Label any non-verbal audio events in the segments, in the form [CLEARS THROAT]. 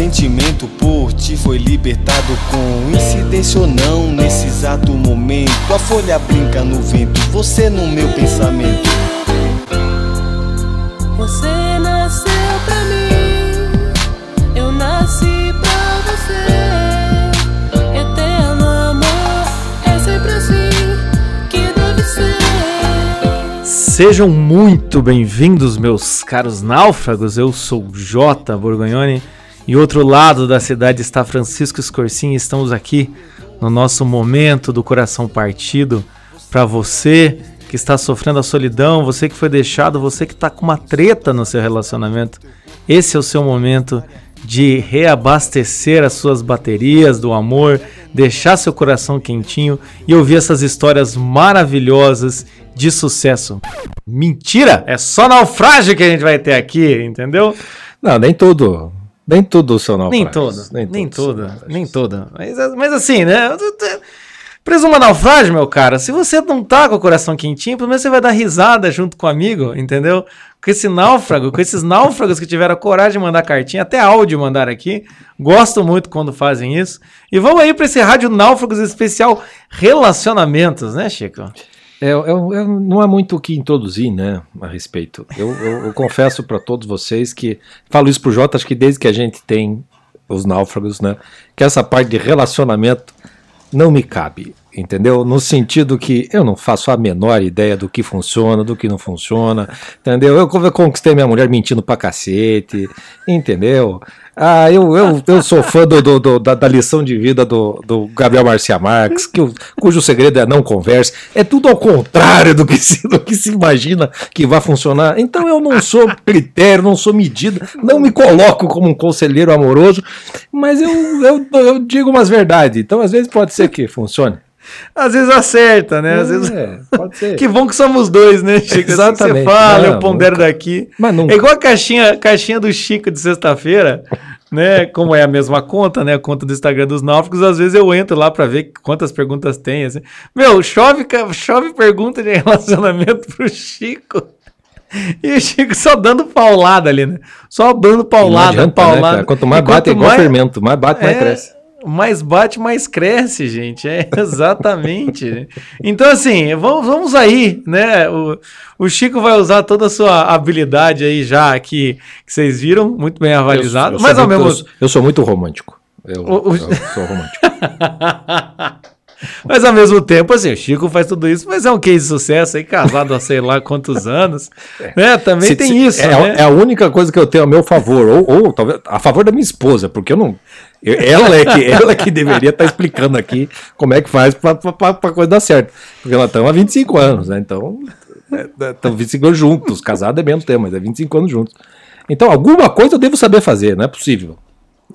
sentimento por ti foi libertado com incidência ou não nesse exato momento. A folha brinca no vento, você no meu pensamento. Você nasceu pra mim, eu nasci pra você. Eterno amor, é sempre assim que deve ser. Sejam muito bem-vindos, meus caros náufragos. Eu sou J. Borgonhoni e outro lado da cidade está Francisco Escorsim. Estamos aqui no nosso momento do coração partido para você que está sofrendo a solidão, você que foi deixado, você que está com uma treta no seu relacionamento. Esse é o seu momento de reabastecer as suas baterias do amor, deixar seu coração quentinho e ouvir essas histórias maravilhosas de sucesso. Mentira! É só naufrágio que a gente vai ter aqui, entendeu? Não, nem tudo. Nem tudo são Nem naufrágios. nem, são toda, naufrágios. nem toda. Mas, mas assim, né? Presuma naufrágio, meu cara. Se você não tá com o coração quentinho, pelo menos você vai dar risada junto com o amigo, entendeu? Com esse náufrago, com esses náufragos que tiveram coragem de mandar cartinha, até áudio mandar aqui. Gosto muito quando fazem isso. E vamos aí para esse Rádio Náufragos especial Relacionamentos, né, Chico? É, eu- eu- não há muito o que introduzir, né, a respeito. Eu, eu- eu confesso para todos vocês que falo isso pro Jota, acho que desde que a gente tem os náufragos, né, que essa parte de relacionamento não me cabe, entendeu? No sentido que eu não faço a menor ideia do que funciona, do que não funciona, entendeu? Eu con- conquistei minha mulher mentindo pra cacete, entendeu? Ah, eu, eu, eu sou fã do, do- do- da, da lição de vida do, do Gabriel Garcia Marques, que, cujo segredo é não converse. É tudo ao contrário do que, se, do que se imagina que vai funcionar. Então eu não sou critério, não sou medida, não me coloco como um conselheiro amoroso, mas eu, eu, eu digo umas verdades. Então às vezes pode ser que funcione. Às vezes acerta, né? Às vezes. É, pode ser. [LAUGHS] Que bom que somos dois, né, Chico? Assim que Exatamente. Você fala, Não, eu pondero nunca. daqui. Mas nunca. É igual a caixinha, caixinha do Chico de sexta-feira, né? Como é a mesma conta, né? A conta do Instagram dos náufragos, às vezes eu entro lá pra ver quantas perguntas tem. Assim. Meu, chove, chove pergunta de [LAUGHS] relacionamento pro Chico. E o Chico só dando paulada ali, né? Só dando paulada, adianta, né, paulada. cara? Quanto mais E bate, é igual mais- fermento. Mais bate, mais é, cresce. Mais bate, mais cresce, gente. É [LAUGHS] exatamente. então, assim, vamos, vamos aí, né? O, o Chico vai usar toda a sua habilidade aí já que, que vocês viram, muito bem avalizado. Eu sou mas ao muito- mesmo eu, eu sou muito romântico. Eu, O- o- eu sou romântico. [LAUGHS] Mas ao mesmo tempo, assim, o Chico faz tudo isso, mas é um case de sucesso aí, casado há sei lá quantos anos. Né? Também Se- tem se- isso, é, né? é a única coisa que eu tenho a meu favor, ou, ou talvez a favor da minha esposa, porque eu não. eu- ela, é que, [LAUGHS] ela que deveria estar explicando aqui como é que faz para a coisa dar certo. Porque nós estamos há 25 anos, né? Então, estamos 25 anos juntos. Casado é menos tempo, mas é 25 anos juntos. Então, alguma coisa eu devo saber fazer, não é possível.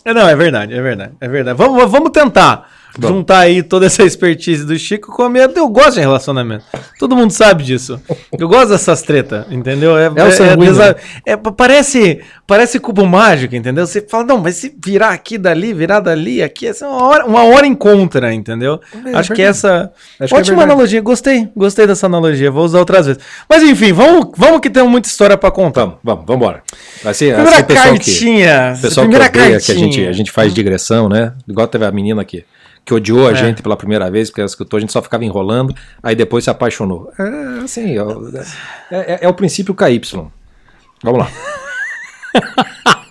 É, Não, é verdade, é verdade, é verdade. Vamos, vamos tentar Vamos. juntar aí toda essa expertise do Chico com a minha. Eu gosto de relacionamento. Todo mundo sabe disso. Eu gosto dessas tretas, entendeu? É, o sanguíneo, desa- né? é, pa- parece, parece cubo mágico, entendeu? Você fala, não, mas se virar aqui dali, virar dali, aqui, essa é uma hora, uma hora encontra, entendeu? É Acho que essa. Acho que é ótima verdade. analogia, gostei, gostei dessa analogia, vou usar outras vezes. Mas enfim, vamos, vamos que temos muita história pra contar. Vamos, vamos, vamos embora. Vai Primeira o pessoal que. cartinha. O pessoal que primeira odeia que a gente, cartinha. a gente faz digressão, né? Igual teve a menina aqui, que odiou a É. gente pela primeira vez, porque ela escutou, a gente só ficava enrolando, aí depois se apaixonou. É assim, é, é- é- é o princípio KY. Vamos lá. [LAUGHS]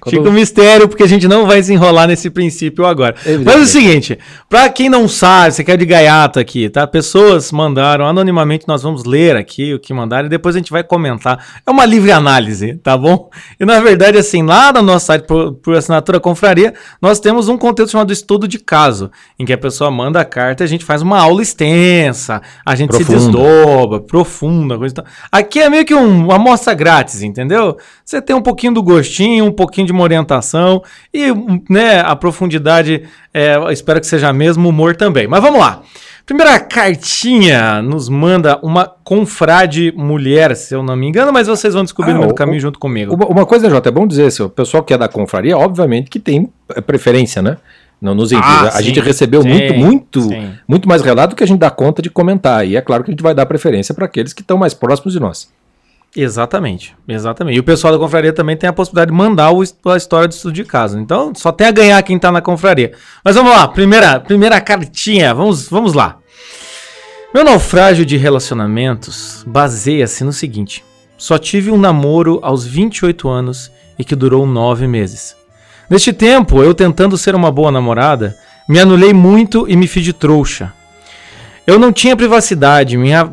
Quando- Fica um mistério, porque a gente não vai se enrolar nesse princípio agora. Mas é o seguinte, pra quem não sabe, você quer de gaiato aqui, tá? Pessoas mandaram anonimamente, nós vamos ler aqui o que mandaram e depois a gente vai comentar. É uma livre análise, tá bom? E na verdade, assim, lá no nosso site, por, por assinatura confraria, nós temos um conteúdo chamado estudo de caso, em que a pessoa manda a carta e a gente faz uma aula extensa, a gente Profunda. se desdobra, profunda, coisa e tal. Aqui é meio que um- uma amostra grátis, entendeu? Você tem um pouquinho do gostinho, um pouquinho de uma orientação e né, a profundidade, é, espero que seja mesmo humor também. Mas vamos lá. Primeira cartinha nos manda uma confrade mulher, se eu não me engano, mas vocês vão descobrir Ah, no meio do o- caminho junto comigo. Uma, uma coisa, Jota, é bom dizer, se o pessoal que é da confraria, obviamente que tem é, preferência, né? Não nos envios. Ah, a sim, gente recebeu sim, muito, muito, sim. muito mais relato do que a gente dá conta de comentar. E é claro que a gente vai dar preferência para aqueles que estão mais próximos de nós. Exatamente, exatamente. E o pessoal da confraria também tem a possibilidade de mandar o, a história do estudo de caso. Então, só tem a ganhar quem tá na confraria. Mas vamos lá, primeira, primeira cartinha, vamos, vamos lá. Meu naufrágio de relacionamentos baseia-se no seguinte: só tive um namoro aos 28 anos e que durou 9 meses. Neste tempo, eu tentando ser uma boa namorada, me anulei muito e me fiz de trouxa. Eu não tinha privacidade, minha,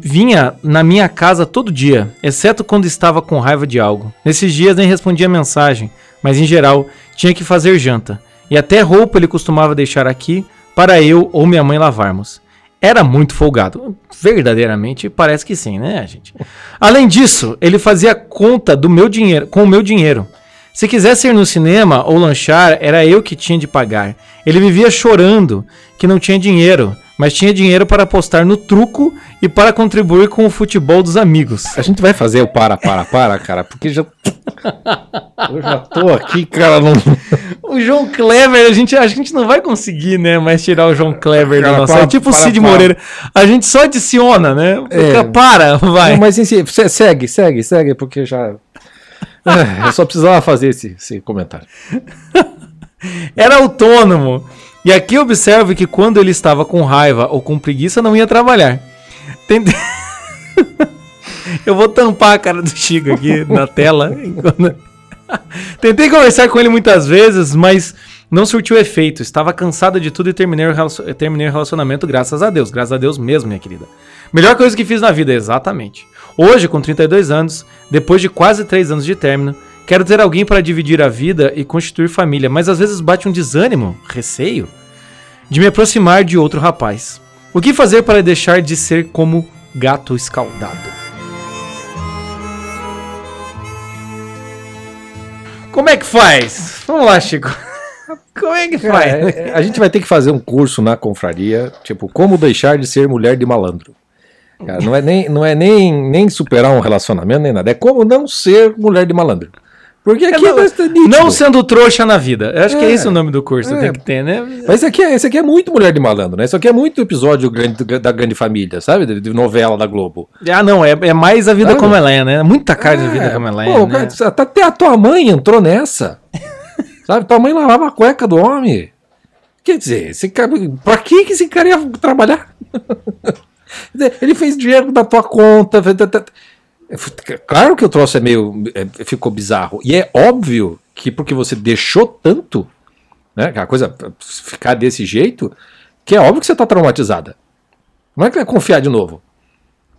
vinha na minha casa todo dia, exceto quando estava com raiva de algo. Nesses dias nem respondia mensagem, mas em geral tinha que fazer janta. E até roupa ele costumava deixar aqui para eu ou minha mãe lavarmos. Era muito folgado. Verdadeiramente parece que sim, né, gente? Além disso, ele fazia conta do meu dinheiro, com o meu dinheiro. Se quisesse ir no cinema ou lanchar, era eu que tinha de pagar. Ele vivia chorando que não tinha dinheiro mas tinha dinheiro para apostar no truco e para contribuir com o futebol dos amigos. A gente vai fazer o para, para, para, cara, porque já. [LAUGHS] Eu já tô aqui, cara. Não... O João Kleber, a gente, a gente não vai conseguir, né, mais tirar o João Kleber Cara, da nossa. para, É tipo o Cid para. Moreira. A gente só adiciona, né? É. Para, vai. Não, mas se- segue, segue, segue, porque já. É, eu só precisava fazer esse, esse comentário. [LAUGHS] Era autônomo. E aqui observe que quando ele estava com raiva ou com preguiça, não ia trabalhar. Tentei... [LAUGHS] Eu vou tampar a cara do Chico aqui na tela. [LAUGHS] Tentei conversar com ele muitas vezes, mas não surtiu efeito. Estava cansado de tudo e terminei terminei o relacionamento graças a Deus. Graças a Deus mesmo, minha querida. Melhor coisa que fiz na vida, exatamente. Hoje, com 32 anos, depois de quase 3 anos de término, quero ter alguém para dividir a vida e constituir família, mas às vezes bate um desânimo, receio, de me aproximar de outro rapaz. O que fazer para deixar de ser como gato escaldado? Como é que faz? Vamos lá, Chico. [LAUGHS] Como é que faz? é- é- a gente vai ter que fazer um curso na confraria, tipo, como deixar de ser mulher de malandro. Cara, não é nem, não é nem, nem superar um relacionamento, nem nada. É como não ser mulher de malandro. Porque aqui é bastante nítido. não sendo trouxa na vida. Eu acho que é É, esse o nome do curso, é. tem que ter, né? Mas esse aqui, é, esse aqui é muito mulher de malandro, né? Isso aqui é muito episódio grande, da grande família, sabe? De, de novela da Globo. Ah, não, é, é mais a vida Sabe? como ela é, né? Muita cara da vida É, como ela é, pô, né? até a tua mãe entrou nessa. [LAUGHS] sabe? Tua mãe lavava a cueca do homem. Quer dizer, esse cara, pra que que esse cara ia trabalhar? [LAUGHS] Ele fez dinheiro da tua conta. Tá. Claro que o troço é meio. é, ficou bizarro. E é óbvio que porque você deixou tanto, né? que A coisa ficar desse jeito, que é óbvio que você tá traumatizada. Como é que vai confiar de novo?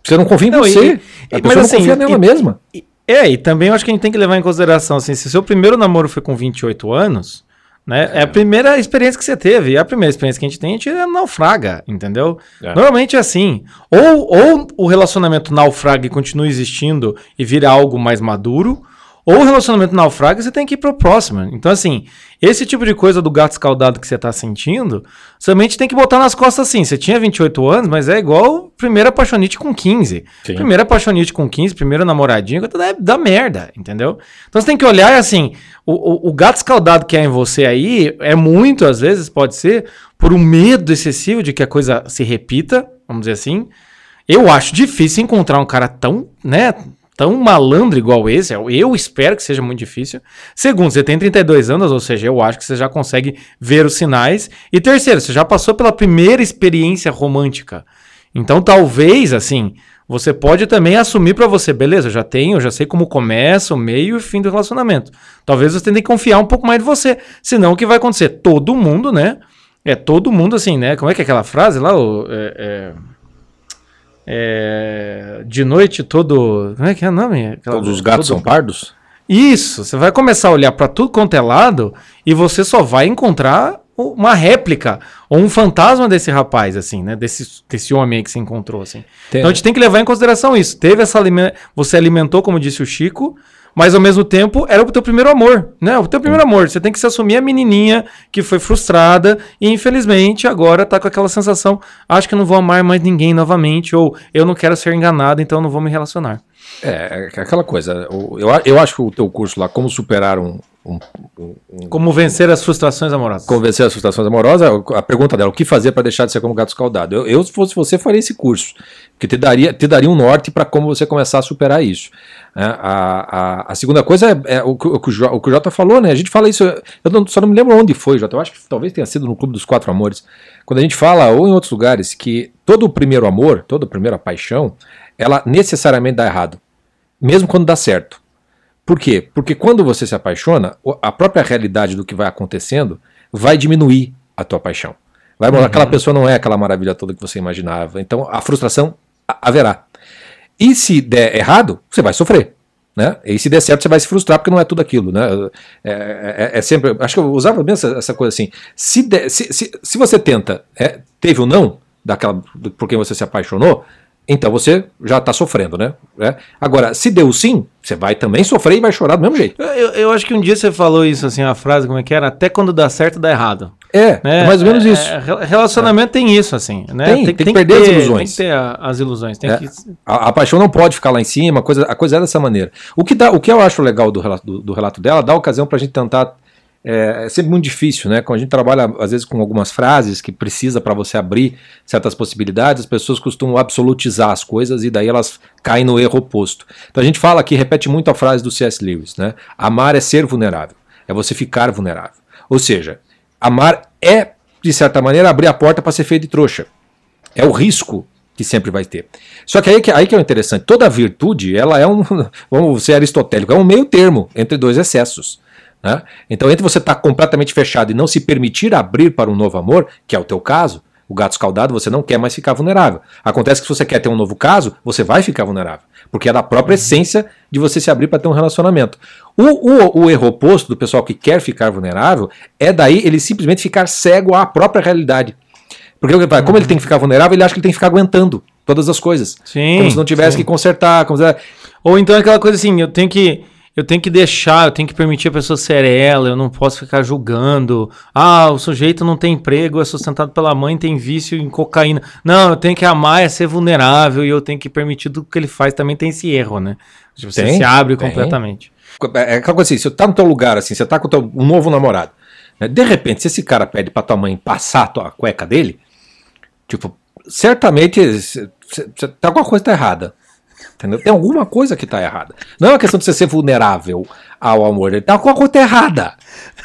Você não confia em Não, e- você. e- a mas não assim, confia e- nela mesma. E- É, e também eu acho que a gente tem que levar em consideração, assim, se seu primeiro namoro foi com 28 anos, né, é, a primeira experiência que você teve, e a primeira experiência que a gente tem, a gente é naufraga, entendeu? É. Normalmente é assim, ou, ou o relacionamento naufraga e continua existindo e vira algo mais maduro, ou o relacionamento naufraga você tem que ir pro próximo. Então, assim, esse tipo de coisa do gato escaldado que você tá sentindo, somente tem que botar nas costas assim. Você tinha 28 anos, mas é igual primeira apaixonite com 15. Sim. Primeira apaixonite com 15, primeiro namoradinho, dá, dá merda, entendeu? Então você tem que olhar assim, o, o, o gato escaldado que é em você aí, é muito, às vezes, pode ser, por um medo excessivo de que a coisa se repita, vamos dizer assim. Eu acho difícil encontrar um cara tão, né, tão malandro igual esse. Eu, eu espero que seja muito difícil. Segundo, você tem 32 anos, ou seja, eu acho que você já consegue ver os sinais. E terceiro, você já passou pela primeira experiência romântica. Então, talvez, assim, você pode também assumir pra você, beleza, eu já tenho, eu já sei como começa, o meio e o fim do relacionamento. Talvez você tenha que confiar um pouco mais de você. Senão, o que vai acontecer? Todo mundo, né? É todo mundo assim, né? Como é que é aquela frase lá? O, é, é, é, de noite todo. Como é que é o nome? Aquela- Todos os gatos todo- são pardos? Isso, você vai começar a olhar pra tudo quanto é lado e você só vai encontrar uma réplica ou um fantasma desse rapaz, assim, né? Desse, desse homem aí que você encontrou, assim. Tem- Então a gente tem que levar em consideração isso. Teve essa você alimentou, como disse o Chico, mas ao mesmo tempo era o teu primeiro amor, né? O teu primeiro amor. Você tem que se assumir a menininha que foi frustrada e infelizmente agora tá com aquela sensação, acho que não vou amar mais ninguém novamente ou eu não quero ser enganado, então não vou me relacionar. É, é aquela coisa. Eu, eu acho que o teu curso lá, Como Superar um, um- Como vencer as frustrações amorosas. convencer as frustrações amorosas, a pergunta dela, o que fazer para deixar de ser como gato escaldado? Eu, eu, se fosse você, faria esse curso, que te daria, te daria um norte para como você começar a superar isso. né? a, a, a segunda coisa é, é o, que, o, que o o que o Jota falou, né? A gente fala isso, eu não- só não me lembro onde foi, Jota, eu acho que talvez tenha sido no Clube dos Quatro Amores, quando a gente fala, ou em outros lugares, que todo o primeiro amor, toda a primeira paixão, ela necessariamente dá errado, mesmo quando dá certo. Por quê? Porque quando você se apaixona, a própria realidade do que vai acontecendo vai diminuir a tua paixão. Vai mostrar aquela pessoa não é aquela maravilha toda que você imaginava. Então a frustração ha- haverá. E se der errado, você vai sofrer. Né? E se der certo, você vai se frustrar porque não é tudo aquilo. Né? É, é- é sempre. Acho que eu usava mesmo essa, essa coisa assim. Se, der- se, se, se você tenta, é, teve o não, daquela, por quem você se apaixonou, então você já está sofrendo, né? É. Agora, se deu sim, você vai também sofrer e vai chorar do mesmo jeito. Eu, eu- acho que um dia você falou isso, assim, a frase, como é que era? Até quando dá certo, dá errado. É, né? é mais ou menos É, isso. é, re- relacionamento tem isso, assim, né? Tem, tem que perder as ilusões. Tem que ter a- as ilusões. Tem É. que... A, a paixão não pode ficar lá em cima, a coisa, a coisa é dessa maneira. O que, dá, o que eu acho legal do relato, do, do relato dela, dá ocasião para a gente tentar. É, é sempre muito difícil, né? Quando a gente trabalha, às vezes, com algumas frases que precisa para você abrir certas possibilidades, as pessoas costumam absolutizar as coisas e daí elas caem no erro oposto. Então a gente fala aqui, repete muito a frase do C.S. Lewis, né? Amar é ser vulnerável, é você ficar vulnerável. Ou seja, amar é, de certa maneira, abrir a porta para ser feito de trouxa. É o risco que sempre vai ter. Só que aí que, aí que é o interessante. Toda virtude, ela é um, [LAUGHS] vamos ser aristotélico, é um meio termo entre dois excessos. Né? Então, entre você estar completamente fechado e não se permitir abrir para um novo amor, que é o teu caso, o gato escaldado, você não quer mais ficar vulnerável. Acontece que se você quer ter um novo caso, você vai ficar vulnerável. Porque é da própria essência de você se abrir para ter um relacionamento. O, o, o erro oposto do pessoal que quer ficar vulnerável é daí ele simplesmente ficar cego à própria realidade. Porque como ele tem que ficar vulnerável, ele acha que ele tem que ficar aguentando todas as coisas. Sim, como se não tivesse sim. que consertar. Como se... Ou então aquela coisa assim, eu tenho que eu tenho que deixar, eu tenho que permitir a pessoa ser ela, eu não posso ficar julgando. Ah, o sujeito não tem emprego, é sustentado pela mãe, tem vício em cocaína. Não, eu tenho que amar, é ser vulnerável e eu tenho que permitir tudo que ele faz. Também tem esse erro, né? Você Tem, se abre tem. completamente. É aquela coisa assim, se você tá no teu lugar, assim, você tá com teu, um novo namorado, né, de repente, se esse cara pede pra tua mãe passar a tua cueca dele, tipo, certamente cê- cê- tá alguma coisa tá errada. Entendeu? Tem alguma coisa que tá errada. Não é uma questão de você ser vulnerável ao amor, ele tá alguma coisa tá errada.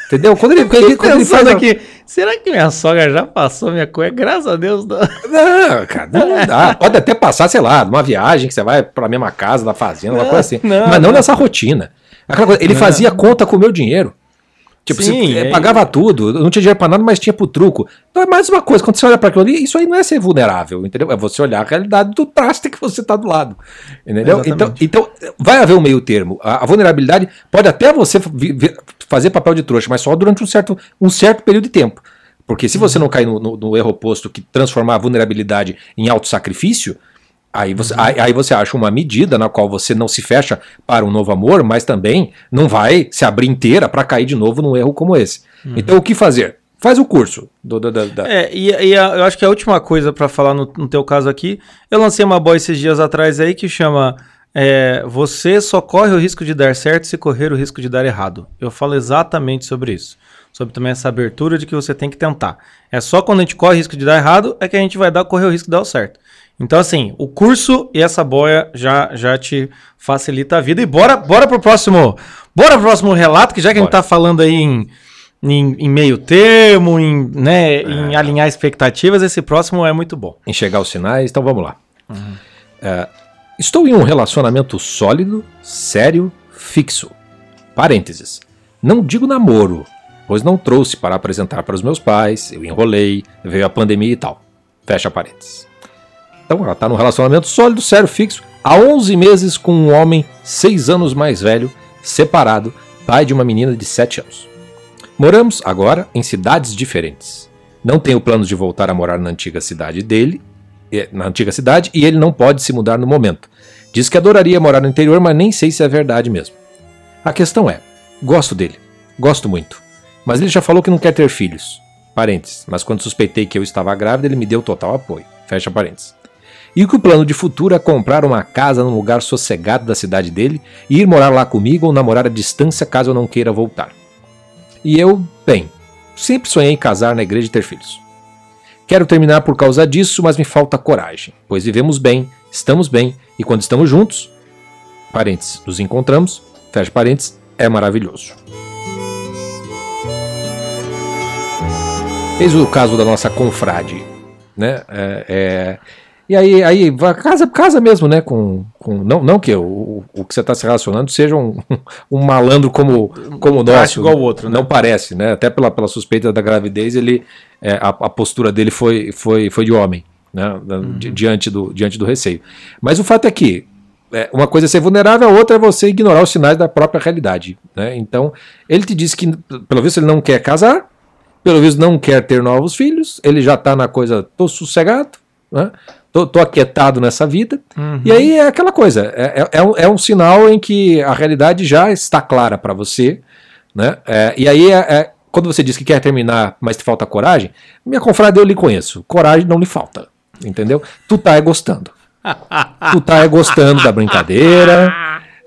Entendeu? Quando ele, quando ele, quando ele faz a- aqui, será que minha sogra já passou minha cueca? Graças a Deus. Não. Não, cara, não dá. Pode até passar, sei lá, numa viagem que você vai pra mesma casa, da fazenda, uma Não, coisa assim. não, Mas não, não. nessa rotina. Coisa, ele fazia conta com o meu dinheiro. Tipo, Sim, você é- pagava tudo, não tinha dinheiro pra nada, mas tinha pro truco. Então é mais uma coisa, quando você olha pra aquilo ali, isso aí não é ser vulnerável, entendeu? É você olhar a realidade do traste que você tá do lado. Entendeu? Então, Exatamente. então, vai haver um meio termo. A, a vulnerabilidade pode até você fazer papel de trouxa, mas só durante um certo, um certo período de tempo. Porque se você não cair no, no- no erro oposto que transformar a vulnerabilidade em autossacrifício, aí você, aí, aí você acha uma medida na qual você não se fecha para um novo amor, mas também não vai se abrir inteira para cair de novo num erro como esse. Então o que fazer? Faz o curso. Do, do- da- É, e, e a- eu acho que a última coisa pra falar no, no teu caso aqui, eu lancei uma boy esses dias atrás aí que chama é, Você só corre o risco de dar certo se correr o risco de dar errado. Eu falo exatamente sobre isso. Sobre também essa abertura de que você tem que tentar. É só quando a gente corre o risco de dar errado é que a gente vai dar correr o risco de dar o certo. Então, assim, o curso e essa boia já, já te facilita a vida. E bora, bora pro próximo. Bora pro próximo relato, que já que a gente Bora. tá falando aí em, em, em meio termo, em, né, em alinhar expectativas, esse próximo é muito bom. enxergar os sinais, então vamos lá. É, estou em um relacionamento sólido, sério, fixo. Parênteses. Não digo namoro, pois não trouxe para apresentar para os meus pais, eu enrolei, veio a pandemia e tal. Fecha parênteses. Então ela está num relacionamento sólido, sério, fixo, há 11 meses com um homem 6 anos mais velho, separado, pai de uma menina de 7 anos. Moramos agora em cidades diferentes. Não tenho planos de voltar a morar na antiga cidade dele, eh, na antiga cidade, e ele não pode se mudar no momento. Diz que adoraria morar no interior, mas nem sei se é verdade mesmo. A questão é, gosto dele, gosto muito, mas ele já falou que não quer ter filhos. Parênteses, mas quando suspeitei que eu estava grávida, ele me deu total apoio. Fecha parênteses. E que o plano de futuro é comprar uma casa num lugar sossegado da cidade dele e ir morar lá comigo ou namorar à distância caso eu não queira voltar. E eu, bem, sempre sonhei em casar na igreja e ter filhos. Quero terminar por causa disso, mas me falta coragem, pois vivemos bem, estamos bem e quando estamos juntos, parênteses, nos encontramos, fecha parênteses, é maravilhoso. Eis o caso da nossa confrade, né? É, é, e aí, aí casa, casa mesmo, né? Com, com, não, não que o, o que você está se relacionando seja um, [LAUGHS] um malandro como, como o nosso. Igual o outro, né? Não parece, né? Até pela, pela suspeita da gravidez, ele, é, a, a postura dele foi, foi, foi de homem, né? Di- diante, do, diante do receio. Mas o fato é que é, uma coisa é ser vulnerável, a outra é você ignorar os sinais da própria realidade. Né? Então, ele te disse que, pelo visto, ele não quer casar, pelo visto, não quer ter novos filhos, ele já tá na coisa, tô sossegado, né? Tô, tô aquietado nessa vida. E aí é aquela coisa, é, é- é um, é um sinal em que a realidade já está clara para você. Né? É, e aí, é- é- quando você diz que quer terminar, mas te falta coragem, minha confrade eu lhe conheço, coragem não lhe falta. Entendeu? Tu tá é gostando. [LAUGHS] tu tá é gostando da brincadeira.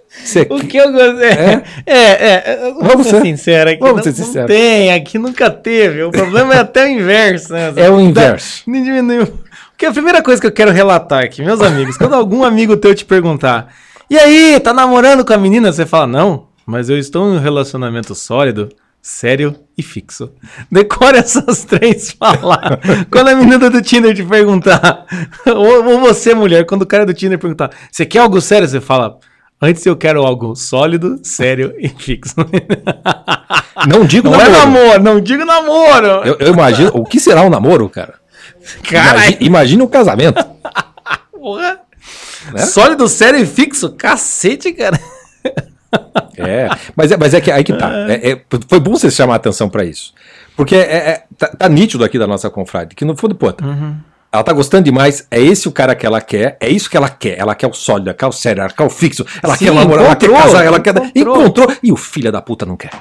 Você O que eu gostei. É, [LAUGHS] é, é, vamos, ser ser- sincero aqui. vamos não, ser não sinceros. tem, aqui nunca teve. O problema é até o inverso, né? É o inverso. Não diminuiu. Porque a primeira coisa que eu quero relatar aqui, meus amigos, quando algum amigo teu te perguntar, e aí, tá namorando com a menina? Você fala, não, mas eu estou em um relacionamento sólido, sério e fixo. [LAUGHS] Decore essas três [LAUGHS] palavras. quando a menina do Tinder te perguntar, [LAUGHS] ou, ou você, mulher, quando o cara do Tinder perguntar, você quer algo sério? Você fala, antes eu quero algo sólido, sério e fixo. Não digo Não é namoro. namoro, não digo namoro. Eu, eu imagino. O que será um namoro, cara? Caralho. Imagina, um casamento. [LAUGHS] Porra. Né? Sólido, sério e fixo? Cacete, cara. É, mas é, mas é que aí que tá. É- é- foi bom você chamar a atenção pra isso. Porque é, é- tá, tá nítido aqui da nossa confrade, que no fundo, pô, ela tá gostando demais, é esse o cara que ela quer, é isso que ela quer. Ela quer o sólido, ela quer o sério, ela quer o fixo, ela Sim, quer o namoro, ela quer casar, ela quer. encontrou. Encontrou. E o filho da puta não quer.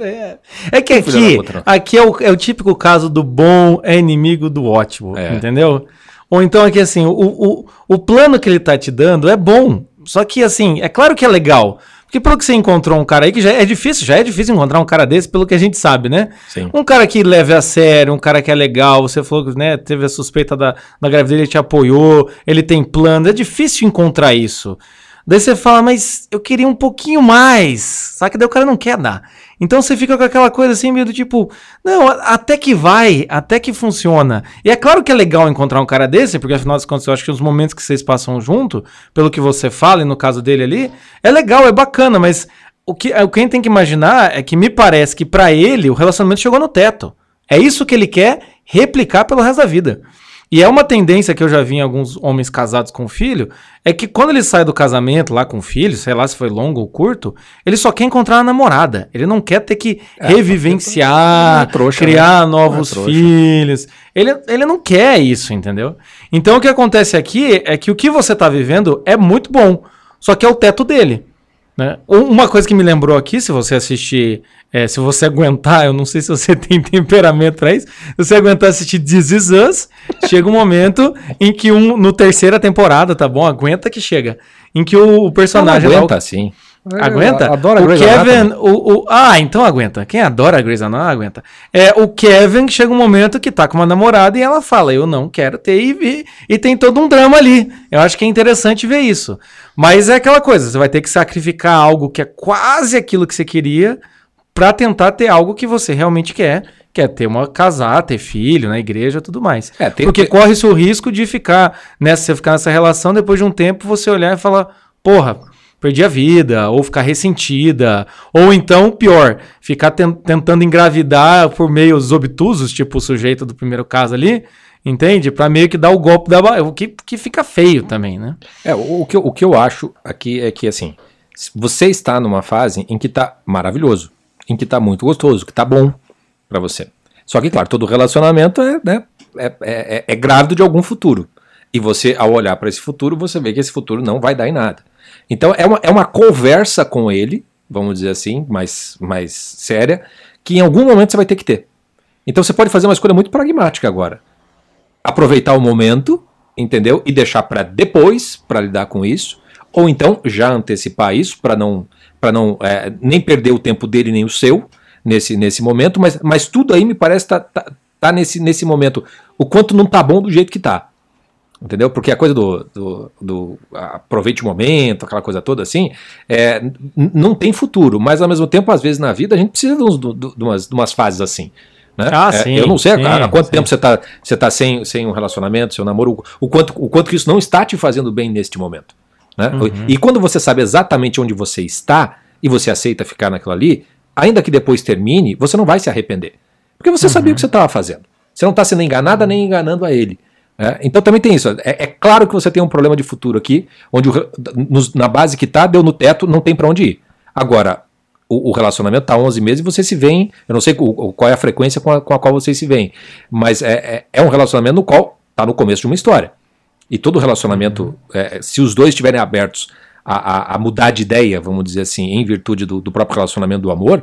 É, É que aqui, aqui é o, é o típico caso do bom é inimigo do ótimo, É. entendeu? Ou então aqui assim, o, o, o plano que ele tá te dando é bom, só que assim, é claro que é legal, porque pelo que você encontrou um cara aí que já é difícil, já é difícil encontrar um cara desse, pelo que a gente sabe, né? Sim. Um cara que leve a sério, um cara que é legal, você falou que né, teve a suspeita da, da gravidez, ele te apoiou, ele tem plano, é difícil encontrar isso. Daí você fala, mas eu queria um pouquinho mais. Que daí o cara não quer dar. Então você fica com aquela coisa assim, meio do tipo, não, até que vai, até que funciona. E é claro que é legal encontrar um cara desse, porque afinal das contas eu acho que os momentos que vocês passam junto, pelo que você fala, e no caso dele ali, é legal, é bacana, mas o que, o que a gente tem que imaginar é que me parece que pra ele o relacionamento chegou no teto. É isso que ele quer replicar pelo resto da vida. E é uma tendência que eu já vi em alguns homens casados com filho, é que quando ele sai do casamento lá com filho, sei lá se foi longo ou curto, ele só quer encontrar a namorada. Ele não quer ter que revivenciar, não é trouxa, criar né? novos é filhos. Ele, ele não quer isso, entendeu? Então o que acontece aqui é que o que você está vivendo é muito bom, só que é o teto dele. Né? Um- Uma coisa que me lembrou aqui, se você assistir, é, se você [LAUGHS] aguentar, eu não sei se você [LAUGHS] tem temperamento pra isso, se você aguentar assistir This Is Us, chega um momento em que um, no terceira temporada, tá bom? Aguenta que chega. Em que o, o personagem lá, o- aguenta, sim. Aguenta? Adora o Grey's Kevin, Anatomy. o, o- Ah, então aguenta. Quem adora a Grey's Anatomy aguenta. É, o Kevin chega um momento que tá com uma namorada e ela fala: Eu não quero ter. E, e, e tem todo um drama ali. Eu acho que é interessante ver isso. Mas é aquela coisa: você vai ter que sacrificar algo que é quase aquilo que você queria pra tentar ter algo que você realmente quer. Que é ter uma casar, ter filho na igreja tudo mais. É, tem- Porque tem- corre-se o risco de ficar nessa, você ficar nessa relação, depois de um tempo você olhar e falar, porra, perdi a vida, ou ficar ressentida, ou então, pior, ficar ten- tentando engravidar por meios obtusos, tipo o sujeito do primeiro caso ali, entende? Pra meio que dar o golpe da o que, que fica feio também, né? É, o, o que eu, o que eu acho aqui é que, assim, você está numa fase em que tá maravilhoso, em que tá muito gostoso, que tá bom pra você. Só que, claro, todo relacionamento é, né, é, é, é- é grávido de algum futuro. E você, ao olhar para esse futuro, você vê que esse futuro não vai dar em nada. Então, é uma, é uma conversa com ele, vamos dizer assim, mais, mais séria, que em algum momento você vai ter que ter. Então, você pode fazer uma escolha muito pragmática agora aproveitar o momento, entendeu? E deixar para depois para lidar com isso, ou então já antecipar isso para não para não é, nem perder o tempo dele nem o seu, nesse, nesse momento, mas, mas tudo aí me parece tá, tá, tá nesse, nesse momento. O quanto não tá bom do jeito que tá. Entendeu? Porque a coisa do, do, do aproveite o momento, aquela coisa toda assim, é, não tem futuro, mas ao mesmo tempo, às vezes na vida, a gente precisa de, uns- do- de umas, de umas fases assim. Né? Ah, É, sim, eu não sei há- sim, há quanto sim. tempo você está você tá sem, sem um relacionamento, seu namoro, o, o quanto, o quanto que isso não está te fazendo bem neste momento. Né? Uhum. E quando você sabe exatamente onde você está e você aceita ficar naquilo ali, ainda que depois termine, você não vai se arrepender. Porque você sabia Uhum. o que você estava fazendo. Você não está sendo enganada nem enganando a ele. né? Então também tem isso. É, é claro que você tem um problema de futuro aqui, onde o nos- na base que tá, deu no teto, não tem para onde ir. Agora, o, o relacionamento tá 11 meses e você se vê, eu não sei qual é a frequência com a, com a qual vocês se veem, mas é, é, é um relacionamento no qual tá no começo de uma história. E todo relacionamento, é, se os dois estiverem abertos a, a- a mudar de ideia, vamos dizer assim, em virtude do, do próprio relacionamento do amor,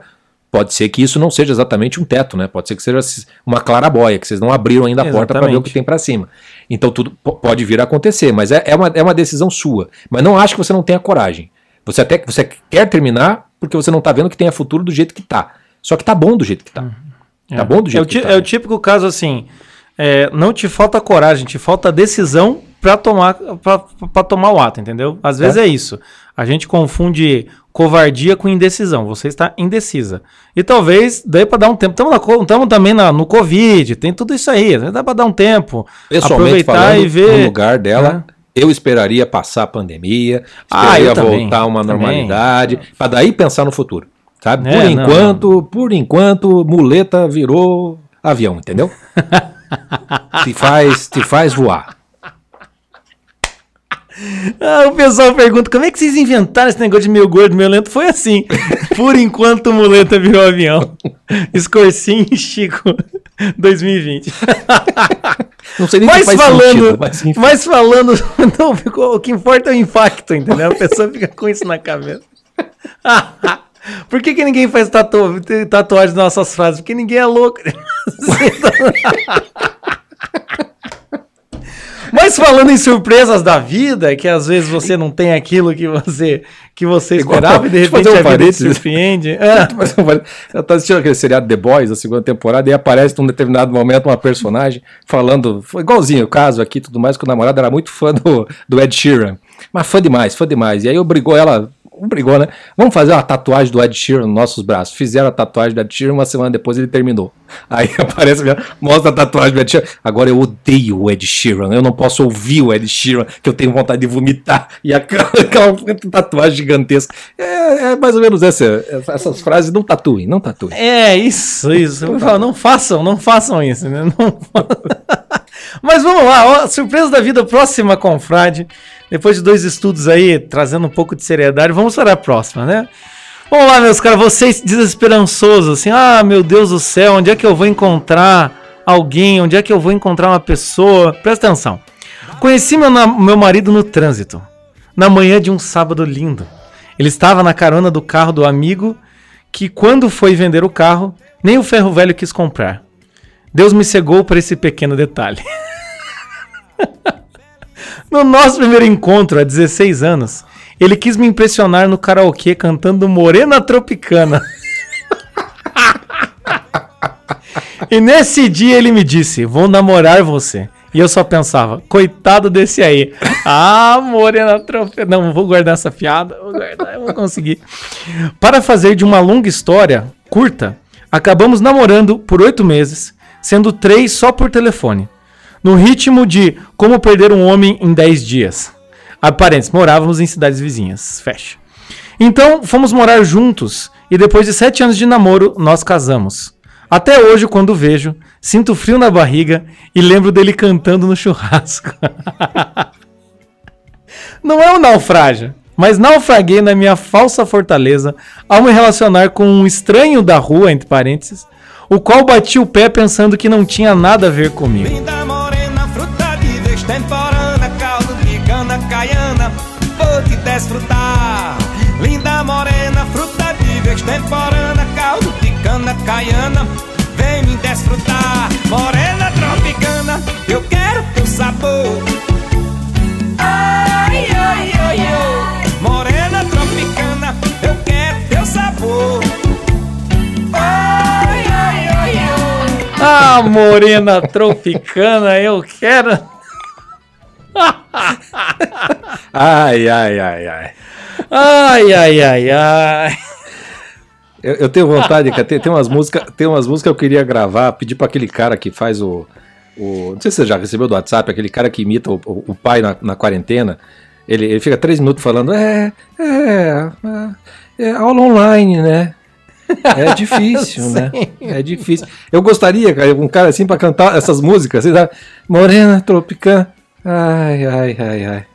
pode ser que isso não seja exatamente um teto, né? Pode ser que seja uma clarabóia, que vocês não abriram ainda a porta para ver o Exatamente. que tem para cima. Então tudo po- pode vir a acontecer, mas é, é, uma, é uma decisão sua. Mas não acho que você não tenha coragem. Você até você quer terminar porque você não tá vendo que tenha futuro do jeito que tá. Só que tá bom do jeito que tá. Tá bom do É jeito o, que tá. é o típico caso assim, é, não te falta coragem, te falta decisão pra tomar, pra tomar o ato, entendeu? Às vezes é. isso. A gente confunde covardia com indecisão. Você está indecisa. E talvez dê pra dar um tempo. Estamos também na- no Covid, tem tudo isso aí. Dá pra dar um tempo. Pessoalmente falando, e ver. no lugar dela, eu esperaria passar a pandemia, Ah, esperaria também, voltar a uma também. normalidade, para daí pensar no futuro. Sabe? É, por não, enquanto, por enquanto, muleta virou avião, entendeu? [LAUGHS] te faz, te faz voar. Ah, o pessoal pergunta como é que vocês inventaram esse negócio de meio gordo, meio lento? Foi assim. [LAUGHS] Por enquanto o muleta virou avião. Escorcinho e Chico 2020. [LAUGHS] Não sei nem Mas se faz falando, sentido, mas mas falando, [LAUGHS] não, ficou- o que importa é o impacto, entendeu? A pessoa fica com isso na cabeça. Por que, que ninguém faz tatu, tatuagem nas nossas frases? Porque ninguém é louco. Mas falando em surpresas da vida, que às vezes você não tem aquilo que você, que você Igual- esperava e de repente um a vida surpreende. [LAUGHS] Mas eu tô assistindo aquele seriado The Boys, a segunda temporada, e aparece num determinado momento uma personagem falando, foi igualzinho o caso aqui e tudo mais, que o namorado era muito fã do, do Ed Sheeran. Mas fã demais, fã demais. E aí obrigou ela, obrigou, né? Vamos fazer uma tatuagem do Ed Sheeran nos nossos braços. Fizeram a tatuagem do Ed Sheeran, uma semana depois ele terminou. [LAUGHS] Aí aparece, mostra a tatuagem do Ed Sheeran. Agora eu odeio o Ed Sheeran, eu não posso ouvir o Ed Sheeran, que eu tenho vontade de vomitar. E aquela, [LAUGHS] aquela tatuagem gigantesca. É, é mais ou menos essa, essas frases, não tatuem, não tatuem. É, isso, isso. Eu falo, não façam, não façam isso, né? Não [LAUGHS] Mas vamos lá, ó, surpresa da vida, próxima confrade. Depois de dois estudos aí, trazendo um pouco de seriedade, vamos para a próxima, né? Vamos lá, meus caras, vocês desesperançosos, assim, ah, meu Deus do céu, onde é que eu vou encontrar alguém? Onde é que eu vou encontrar uma pessoa? Presta atenção. Conheci meu, meu marido no trânsito, na manhã de um sábado lindo. Ele estava na carona do carro do amigo que, quando foi vender o carro, nem o ferro velho quis comprar. Deus me cegou por esse pequeno detalhe. [LAUGHS] no nosso primeiro encontro, há 16 anos, ele quis me impressionar no karaokê cantando Morena Tropicana. e nesse dia ele me disse: Vou namorar você. E eu só pensava, coitado desse aí. Ah, Morena Tropicana. Não, vou guardar essa piada. Vou guardar, eu vou conseguir. Para fazer de uma longa história curta, acabamos namorando por oito meses, sendo três só por telefone. No ritmo de Como Perder um Homem em 10 Dias. A parênteses, morávamos em cidades vizinhas. Fecha. Então, fomos morar juntos e depois de sete anos de namoro, nós casamos. Até hoje, quando vejo, sinto frio na barriga e lembro dele cantando no churrasco. [LAUGHS] Não é um naufrágio, mas naufraguei na minha falsa fortaleza ao me relacionar com um estranho da rua, entre parênteses, o qual bati o pé pensando que não tinha nada a ver comigo. Desfrutar. Linda morena, fruta de vez temporana, caldo de cana caiana, vem me desfrutar. Morena tropicana, eu quero teu sabor. Ai, ai, ai, ai. Morena tropicana, eu quero teu sabor. Oh, Ah, morena tropicana, eu quero. [LAUGHS] Ai, ai, ai, ai. Ai, ai, ai, ai. Eu, eu tenho vontade, cara. Tem, tem umas músicas, tem umas músicas que eu queria gravar, pedir pra aquele cara que faz o, o. Não sei se você já recebeu do WhatsApp, aquele cara que imita o, o- o pai na, na quarentena. Ele, ele fica três minutos falando, é, é, é, é aula online, né? É difícil, né? [LAUGHS] É difícil. Eu gostaria, cara, um cara assim pra cantar essas músicas, você sabe? Morena, tropicã. Ai, ai, ai, ai.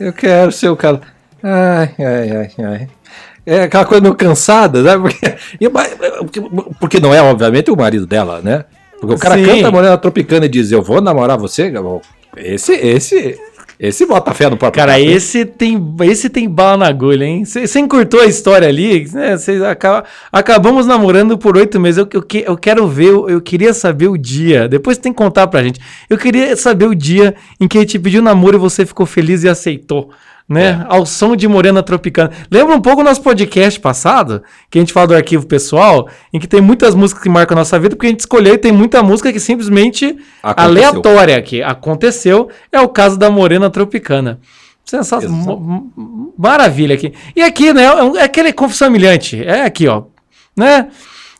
Eu quero ser o cara. Ai, ai, ai, ai. É aquela coisa meio cansada, né? Porque, porque, porque não é, obviamente, o marido dela, né? Porque o cara Sim. canta Morena Tropicana e diz, eu vou namorar você, Gabão. Esse, esse, esse bota fé no próprio Cara, esse tem, esse tem bala na agulha, hein? Você encurtou a história ali, né? Cês acaba- acabamos namorando por oito meses. Eu, eu, que- eu quero ver, eu, eu queria saber o dia. Depois tem que contar pra gente. Eu queria saber o dia em que ele te pediu namoro e você ficou feliz e aceitou. Né? Ao som de Morena Tropicana. Lembra um pouco o nosso podcast passado, que a gente fala do arquivo pessoal, em que tem muitas músicas que marcam a nossa vida, porque a gente escolheu e tem muita música que simplesmente Aconteceu. aleatória que aconteceu. É o caso da Morena Tropicana. Sensacional. Maravilha aqui. E aqui, né? É, é aquele confissão humilhante. É aqui, ó. Né?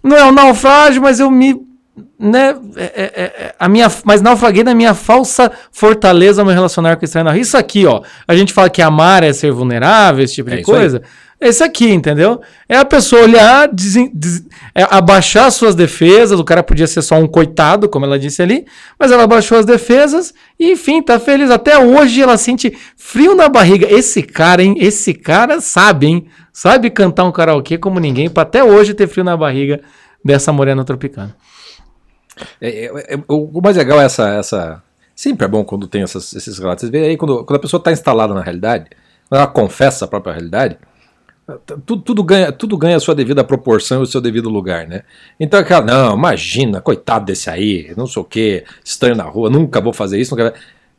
Não é um naufrágio, mas eu me. Né? É, é- é- a minha, mas naufraguei na minha falsa fortaleza ao me relacionar com o estranho. Isso aqui, ó. A gente fala que amar é ser vulnerável, esse tipo É de isso aí. coisa. Esse aqui, entendeu? É a pessoa olhar, desen- des- é abaixar suas defesas. O cara podia ser só um coitado, como ela disse ali, mas ela abaixou as defesas e, enfim, tá feliz. Até hoje ela sente frio na barriga. Esse cara, hein? Esse cara sabe, hein? Sabe cantar um karaokê como ninguém, pra até hoje ter frio na barriga dessa morena tropicana. É, é, é, o mais legal é essa, essa. Sempre é bom quando tem essas- esses relatos. Você vê aí quando, quando a pessoa está instalada na realidade, quando ela confessa a própria realidade, tudo, tudo ganha, tudo ganha a sua devida proporção e o seu devido lugar, né? Então aquela, não, imagina, coitado desse aí, não sei o que, estranho na rua, nunca vou fazer isso, nunca.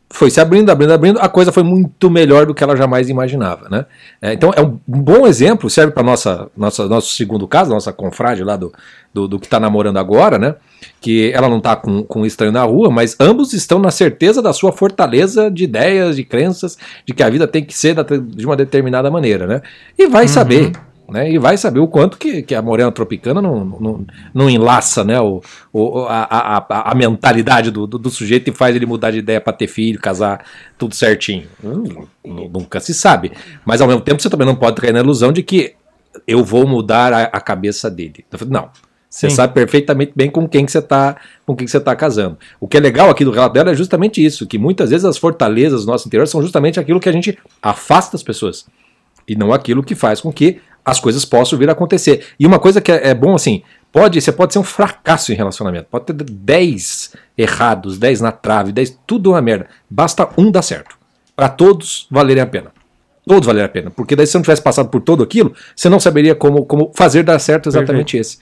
Foi se abrindo, abrindo, abrindo, a coisa foi muito melhor do que ela jamais imaginava, né? É, então é um bom exemplo, serve para nossa, nossa nosso segundo caso, nossa confrade lá do, do, do que está namorando agora, né? Que ela não está com, com estranho na rua, mas ambos estão na certeza da sua fortaleza de ideias, de crenças, de que a vida tem que ser da- de uma determinada maneira, né? E vai saber, né? E vai saber o quanto que, que a morena tropicana não, não, não enlaça, né? O, o, a, a, a, mentalidade do, do, do sujeito e faz ele mudar de ideia para ter filho, casar, tudo certinho. Hum, nu- nunca se sabe. Mas ao mesmo tempo você também não pode cair na ilusão de que eu vou mudar a, a cabeça dele. Não. Você Sim. sabe perfeitamente bem com quem que você está com quem que você tá casando. O que é legal aqui do relato dela é justamente isso, que muitas vezes as fortalezas do nosso interior são justamente aquilo que a gente afasta das pessoas e não aquilo que faz com que as coisas possam vir a acontecer. E uma coisa que é, é bom assim, pode, você pode ser um fracasso em relacionamento, pode ter 10 errados, 10 na trave, 10 tudo uma merda. Basta um dar certo. Para todos valerem a pena. Todos valerem a pena, porque daí se você não tivesse passado por tudo aquilo, você não saberia como, como fazer dar certo exatamente esse.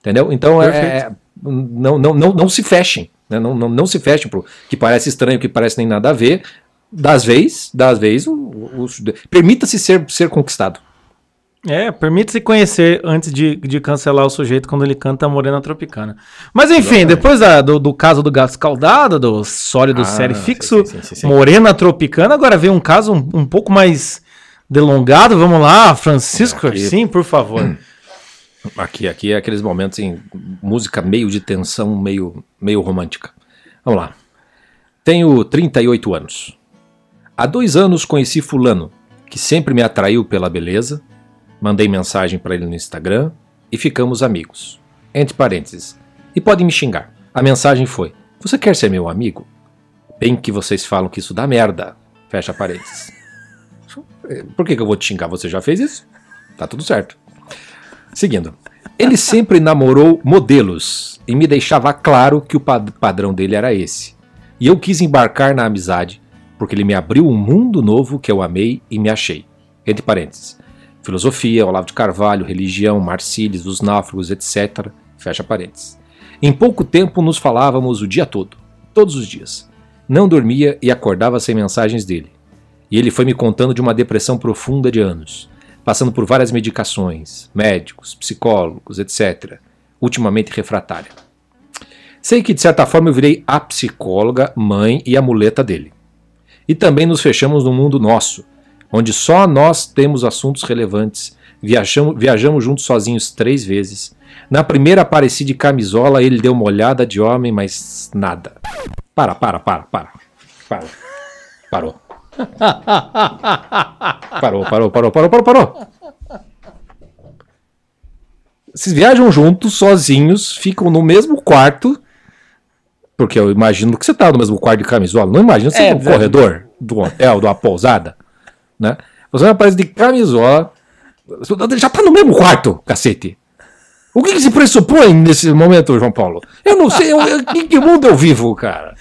Entendeu? Então é, Perfeito. é- não, não, não, não se fechem, né? não, não, não se fechem pro que parece estranho, que parece nem nada a ver. Das vezes, das vezes, permita-se ser, ser conquistado. É, permite-se conhecer antes de, de cancelar o sujeito quando ele canta Morena Tropicana. Mas enfim, depois da- do, do caso do Gato Escaldado, do sólido Ah, série fixo, sim, sim, sim. Morena Tropicana, agora vem um caso um, um pouco mais delongado. Vamos lá, Francisco, Aqui. sim, por favor. [CLEARS THROAT] Aqui, aqui é aqueles momentos em música meio de tensão, meio, meio romântica. Vamos lá. Tenho 38 anos. Há dois anos conheci Fulano, que sempre me atraiu pela beleza. Mandei mensagem para ele no Instagram e ficamos amigos. Entre parênteses. E pode me xingar. A mensagem foi: Você quer ser meu amigo? Bem que vocês falam que isso dá merda. Fecha parênteses. [LAUGHS] Por que, que eu vou te xingar? Você já fez isso? Tá tudo certo. Seguindo. Ele sempre namorou modelos e me deixava claro que o pad- padrão dele era esse. E eu quis embarcar na amizade porque ele me abriu um mundo novo que eu amei e me achei. Entre parênteses. Filosofia, Olavo de Carvalho, religião, Marcílides, os náufragos, etc. Fecha parênteses. Em pouco tempo nos falávamos o dia todo, todos os dias. Não dormia e acordava sem mensagens dele. E ele foi me contando de uma depressão profunda de anos, passando por várias medicações, médicos, psicólogos, etc., ultimamente refratária. Sei que de certa forma eu virei a psicóloga, mãe e a muleta dele. E também nos fechamos num mundo nosso, onde só nós temos assuntos relevantes. Viajamos, viajamos juntos sozinhos três vezes. Na primeira apareci de camisola, ele deu uma olhada de homem, mas nada. Para, para, para, para. Para. Parou. [LAUGHS] Parou, parou, parou, parou, parou, parou. Vocês viajam juntos, sozinhos, ficam no mesmo quarto. Porque eu imagino que você tá no mesmo quarto de camisola. Não imagino você É, no velho. corredor do hotel, de uma pousada. Né? Você aparece de camisola. Já tá no mesmo quarto, cacete. O que, que se pressupõe nesse momento, João Paulo? Eu não sei. Eu, em que mundo eu vivo, cara?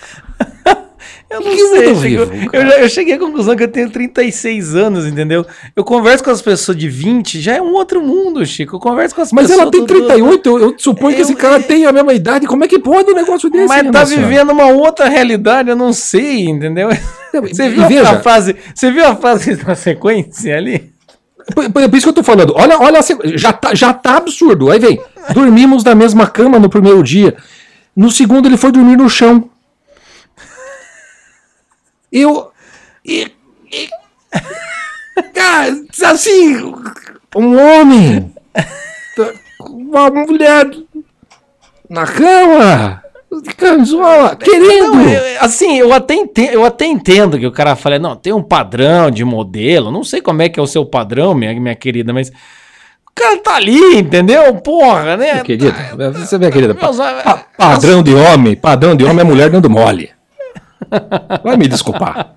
Eu não Que sei, mundo chegou- vivo, eu, já- eu cheguei à conclusão que eu tenho 36 anos, entendeu? Eu converso com as pessoas de 20, já é um outro mundo, Chico. Eu converso com as Mas pessoas. ela tem do- 38, eu, eu suponho que Eu- esse cara tem a mesma idade. Como é que pode um negócio desse? Mas tá vivendo uma outra realidade, eu não sei, entendeu? [LAUGHS] Você viu veja- a frase? Você viu a frase [LAUGHS] na sequência ali? Por, por- isso que eu tô falando. Olha, olha, já tá, já tá absurdo. Aí vem. Dormimos na mesma cama no primeiro dia. No segundo, ele foi dormir no chão. Eu. e- e- cara, assim. Um homem. Uma mulher. Na cama. De camisola. Querendo. Não, eu- assim, eu até, entendo, eu até entendo que o cara fala, não, tem um padrão de modelo, não sei como é que é o seu padrão, minha, minha querida, mas o cara tá ali, entendeu? Porra, né? Querida, você vê, querida. pa- pa- padrão de homem, padrão de homem é mulher dando mole. Vai me desculpar.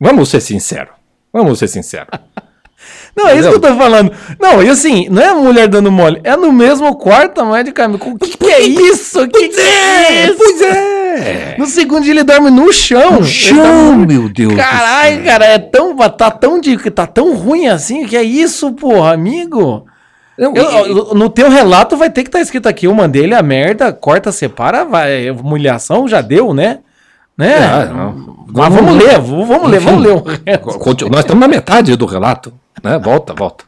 Vamos ser sinceros. Vamos ser sinceros. Não, é isso que eu tô falando. Não, e assim, não é a mulher dando mole, é no mesmo quarto, mas de camisa. O que, que é isso? O que, que é isso? Pois é. No segundo dia ele dorme no chão. No Ele chão, tá- meu Deus. Caralho, cara, é tão, tá tão, de, tá tão ruim assim, que é isso, porra, amigo? Eu- eu- no teu relato vai ter que estar escrito aqui, eu mandei ele a merda, corta, separa, vai, humilhação já deu, né? Né? Ah, não. Mas vamos ler, vamos ler, Enfim. vamos ler o resto. Nós estamos na metade do relato. Né? Volta, volta.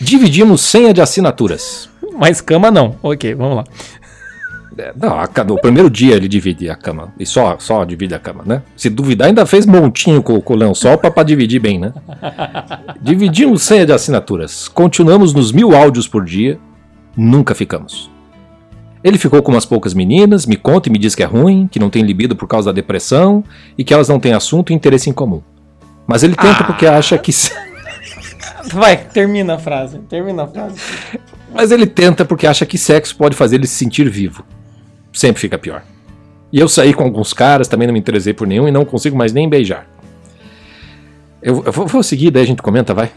Dividimos senha de assinaturas. Mas cama não. Ok, vamos lá. É, Não, a no primeiro dia ele divide a cama. E só, só divide a cama, né? Se duvidar, ainda fez montinho com, com o lençol pra dividir bem, né? Dividimos senha de assinaturas. Continuamos nos mil áudios por dia. Nunca ficamos. Ele ficou com umas poucas meninas, me conta e me diz que é ruim, que não tem libido por causa da depressão e que elas não têm assunto e interesse em comum. Mas ele tenta porque acha que. [LAUGHS] Vai, termina a frase. Termina a frase. Mas ele tenta porque acha que sexo pode fazer ele se sentir vivo. Sempre fica pior. E eu saí com alguns caras, também não me interessei por nenhum e não consigo mais nem beijar. Eu, eu vou, vou seguir, daí a gente comenta, vai.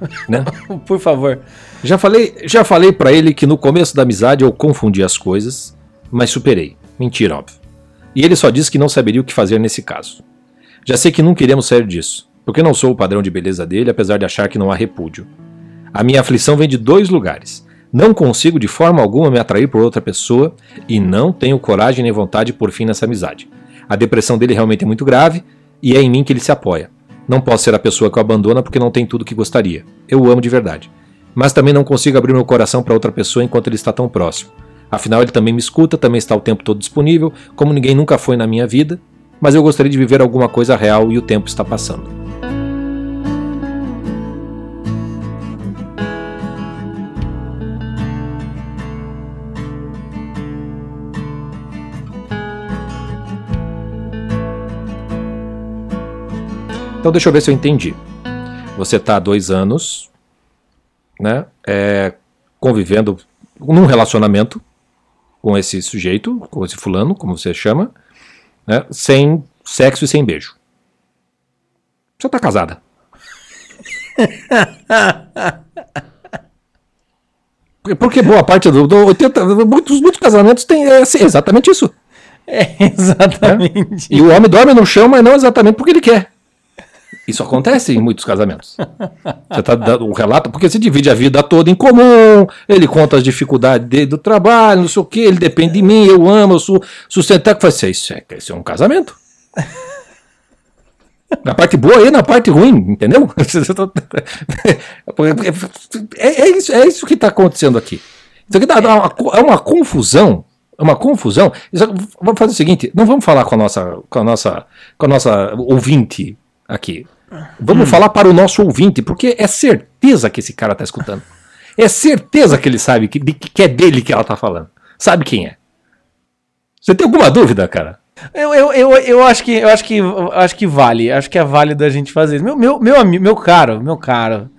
[LAUGHS] Né? Por favor. Já falei, já falei para ele que no começo da amizade eu confundi as coisas, mas superei. Mentira, óbvio. E ele só disse que não saberia o que fazer nesse caso. Já sei que não queremos sair disso, porque não sou o padrão de beleza dele, apesar de achar que não há repúdio. A minha aflição vem de dois lugares. Não consigo de forma alguma me atrair por outra pessoa e não tenho coragem nem vontade de pôr fim nessa amizade. A depressão dele realmente é muito grave e é em mim que ele se apoia. Não posso ser a pessoa que o abandona porque não tem tudo que gostaria. Eu o amo de verdade. Mas também não consigo abrir meu coração para outra pessoa enquanto ele está tão próximo. Afinal, ele também me escuta, também está o tempo todo disponível, como ninguém nunca foi na minha vida, mas eu gostaria de viver alguma coisa real e o tempo está passando. Então deixa eu ver se eu entendi. Você está há dois anos, né, é, convivendo num relacionamento com esse sujeito, com esse fulano, como você chama, né, sem sexo e sem beijo. Você está casada. [LAUGHS] Porque boa parte do, do 80, muitos, muitos casamentos tem é, assim, exatamente isso. É, [LAUGHS] exatamente. E o homem dorme no chão, mas não exatamente porque ele quer. Isso acontece em muitos casamentos. Você tá dando um relato, porque você divide a vida toda em comum, ele conta as dificuldades dele do trabalho, não sei o que, ele depende de mim, eu amo, eu sou sustentável. Faz isso é, isso é um casamento. Na parte boa e na parte ruim, entendeu? [LAUGHS] É, é isso, é isso que está acontecendo aqui. Isso aqui dá, uma é uma confusão. É uma confusão. Vamos fazer o seguinte: não vamos falar com a nossa, com a nossa, com a nossa ouvinte aqui. Vamos falar para o nosso ouvinte, porque é certeza que esse cara está escutando. É certeza que ele sabe que, que é dele que ela está falando. Sabe quem é? Você tem alguma dúvida, cara? Eu, eu, eu, eu acho que eu acho que eu acho que vale. Acho que é válido a gente fazer. isso. Meu meu meu amigo, meu caro, meu caro.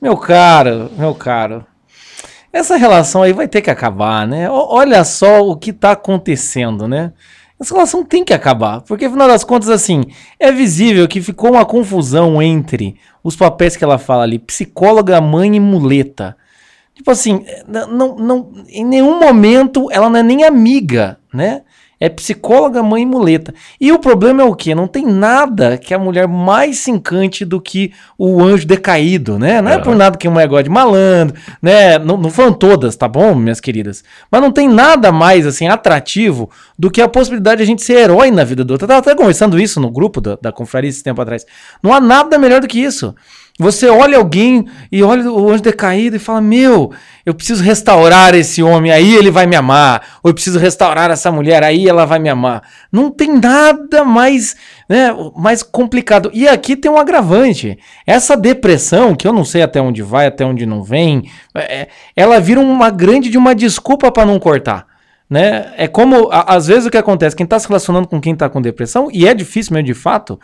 Meu caro, meu caro. Essa relação aí vai ter que acabar, né? Olha só o que tá acontecendo, né? Essa relação tem que acabar, porque afinal das contas assim, é visível que ficou uma confusão entre os papéis que ela fala ali, psicóloga, mãe e muleta. Tipo assim, não, não, não- em nenhum momento ela não é nem amiga, né? É psicóloga, mãe e muleta. E o problema é o quê? Não tem nada que a mulher mais se encante do que o anjo decaído, né? Não é, É. por nada que a mulher gosta de malandro, né? Não, não foram todas, tá bom, minhas queridas? Mas não tem nada mais, assim, atrativo do que a possibilidade de a gente ser herói na vida do outro. Eu tava até conversando isso no grupo da, da confraria esse tempo atrás. Não há nada melhor do que isso. Você olha alguém e olha o anjo decaído e fala: Meu, eu preciso restaurar esse homem, aí ele vai me amar. Ou eu preciso restaurar essa mulher, aí ela vai me amar. Não tem nada mais, né, mais complicado. E aqui tem um agravante. Essa depressão, que eu não sei até onde vai, até onde não vem, é- ela vira uma grande de uma desculpa para não cortar. Né? É como, a- às vezes, o que acontece, quem está se relacionando com quem está com depressão, e é difícil mesmo de fato,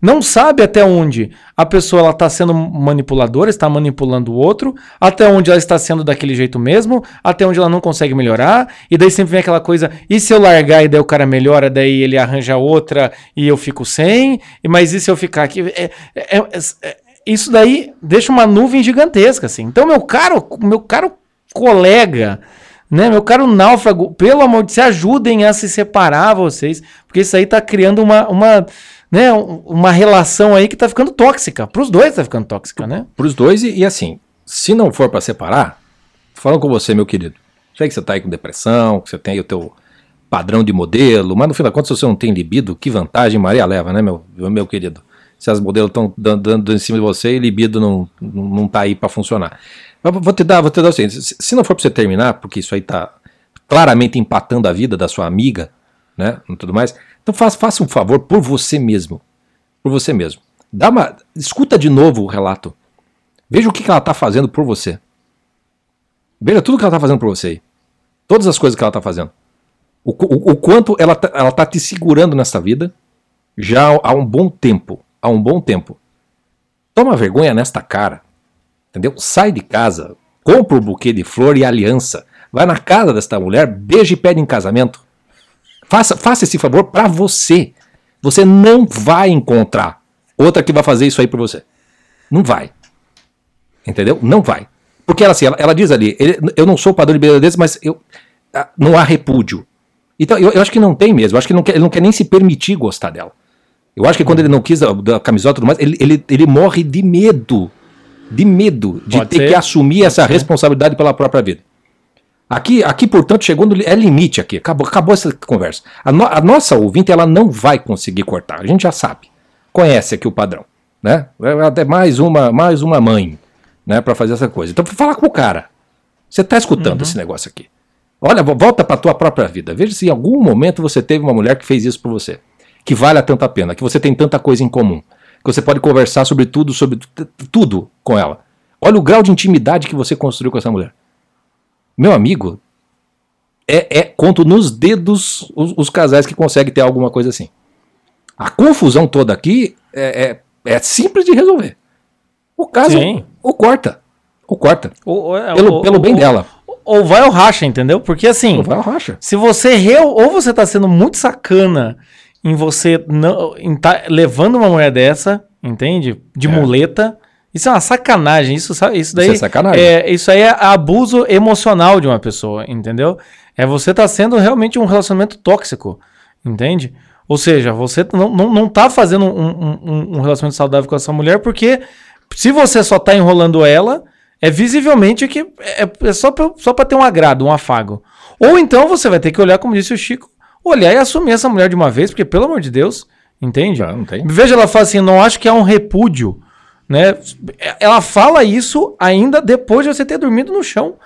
não sabe até onde a pessoa está sendo manipuladora, está manipulando o outro, até onde ela está sendo daquele jeito mesmo, até onde ela não consegue melhorar, e daí sempre vem aquela coisa, e se eu largar e daí o cara melhora, daí ele arranja outra e eu fico sem, mas e se eu ficar aqui? É- é- é- é- isso daí deixa uma nuvem gigantesca, assim. Então, meu caro, meu caro colega, né, meu caro náufrago, pelo amor de Deus, se ajudem a se separar vocês, porque isso aí tá criando uma, uma, né, um- uma relação aí que tá ficando tóxica. Pros dois tá ficando tóxica, né? Para os dois, e, e assim, se não for para separar, falando com você, meu querido. Sei que você tá aí com depressão, que você tem aí o teu padrão de modelo, mas no fim da conta, se você não tem libido, que vantagem Maria leva, né, meu, meu querido? Se as modelos estão dando, dando em cima de você e libido não, não, não tá aí para funcionar. Mas vou te dar, vou te dar o seguinte: se, se não for para você terminar, porque isso aí tá claramente empatando a vida da sua amiga, né, e tudo mais, então faça, faça um favor por você mesmo. Por você mesmo. Dá uma, escuta de novo o relato. Veja o que, que ela está fazendo por você. Veja tudo que ela está fazendo por você. aí. Todas as coisas que ela está fazendo. O, o- o quanto ela tá, ela tá te segurando nessa vida já há um bom tempo. Há um bom tempo. Toma vergonha nesta cara. Entendeu? Sai de casa. Compra o buquê de flor e aliança. Vai na casa desta mulher, beija e pede em casamento. Faça, faça esse favor para você. Você não vai encontrar outra que vai fazer isso aí por você. Não vai. Entendeu? Não vai. Porque ela, assim, ela, ela diz ali, ele- eu não sou padrão de beleza desse, mas eu, ah, não há repúdio. Então, eu, eu acho que não tem mesmo. Eu acho que ele não, quer, ele não quer nem se permitir gostar dela. Eu acho que quando ele não quis da, da camisola e tudo mais, ele, ele, ele morre de medo. De medo de Pode ter ser. que assumir essa responsabilidade pela própria vida. Aqui, aqui, portanto, chegou no é limite aqui. Acabou, acabou essa conversa. A, no- a nossa ouvinte, ela não vai conseguir cortar. A gente já sabe. Conhece aqui o padrão, né? É até mais uma, mais uma mãe, né, para fazer essa coisa. Então, fala com o cara. Você tá escutando esse negócio aqui? Olha, vo- volta para tua própria vida. Veja se em algum momento você teve uma mulher que fez isso por você, que vale a tanta pena, que você tem tanta coisa em comum, que você pode conversar sobre tudo, sobre tudo com ela. Olha o grau de intimidade que você construiu com essa mulher. Meu amigo, é, é conto nos dedos os, os casais que conseguem ter alguma coisa assim. A confusão toda aqui é, é, é simples de resolver. O caso, Sim. o corta. O corta. Ou, ou- Pelo, ou- pelo bem ou- dela. Ou vai ou racha, entendeu? Porque assim. Não vai ao racha. Se você ou você tá sendo muito sacana em você não em tá levando uma mulher dessa, entende? De É. muleta, isso é uma sacanagem. Isso, isso daí é sacanagem. É, isso aí é abuso emocional de uma pessoa, entendeu? É você tá sendo realmente um relacionamento tóxico, entende? Ou seja, você não, não, não tá fazendo um, um- um- relacionamento saudável com essa mulher porque se você só tá enrolando ela, é visivelmente que é, é só pra, só pra ter um agrado, um afago. Ou então você vai ter que olhar, como disse o Chico, olhar e assumir essa mulher de uma vez, porque pelo amor de Deus, entende? Não tem. Veja, ela fala assim, não acho que há um repúdio, né? Ela fala isso ainda depois de você ter dormido no chão.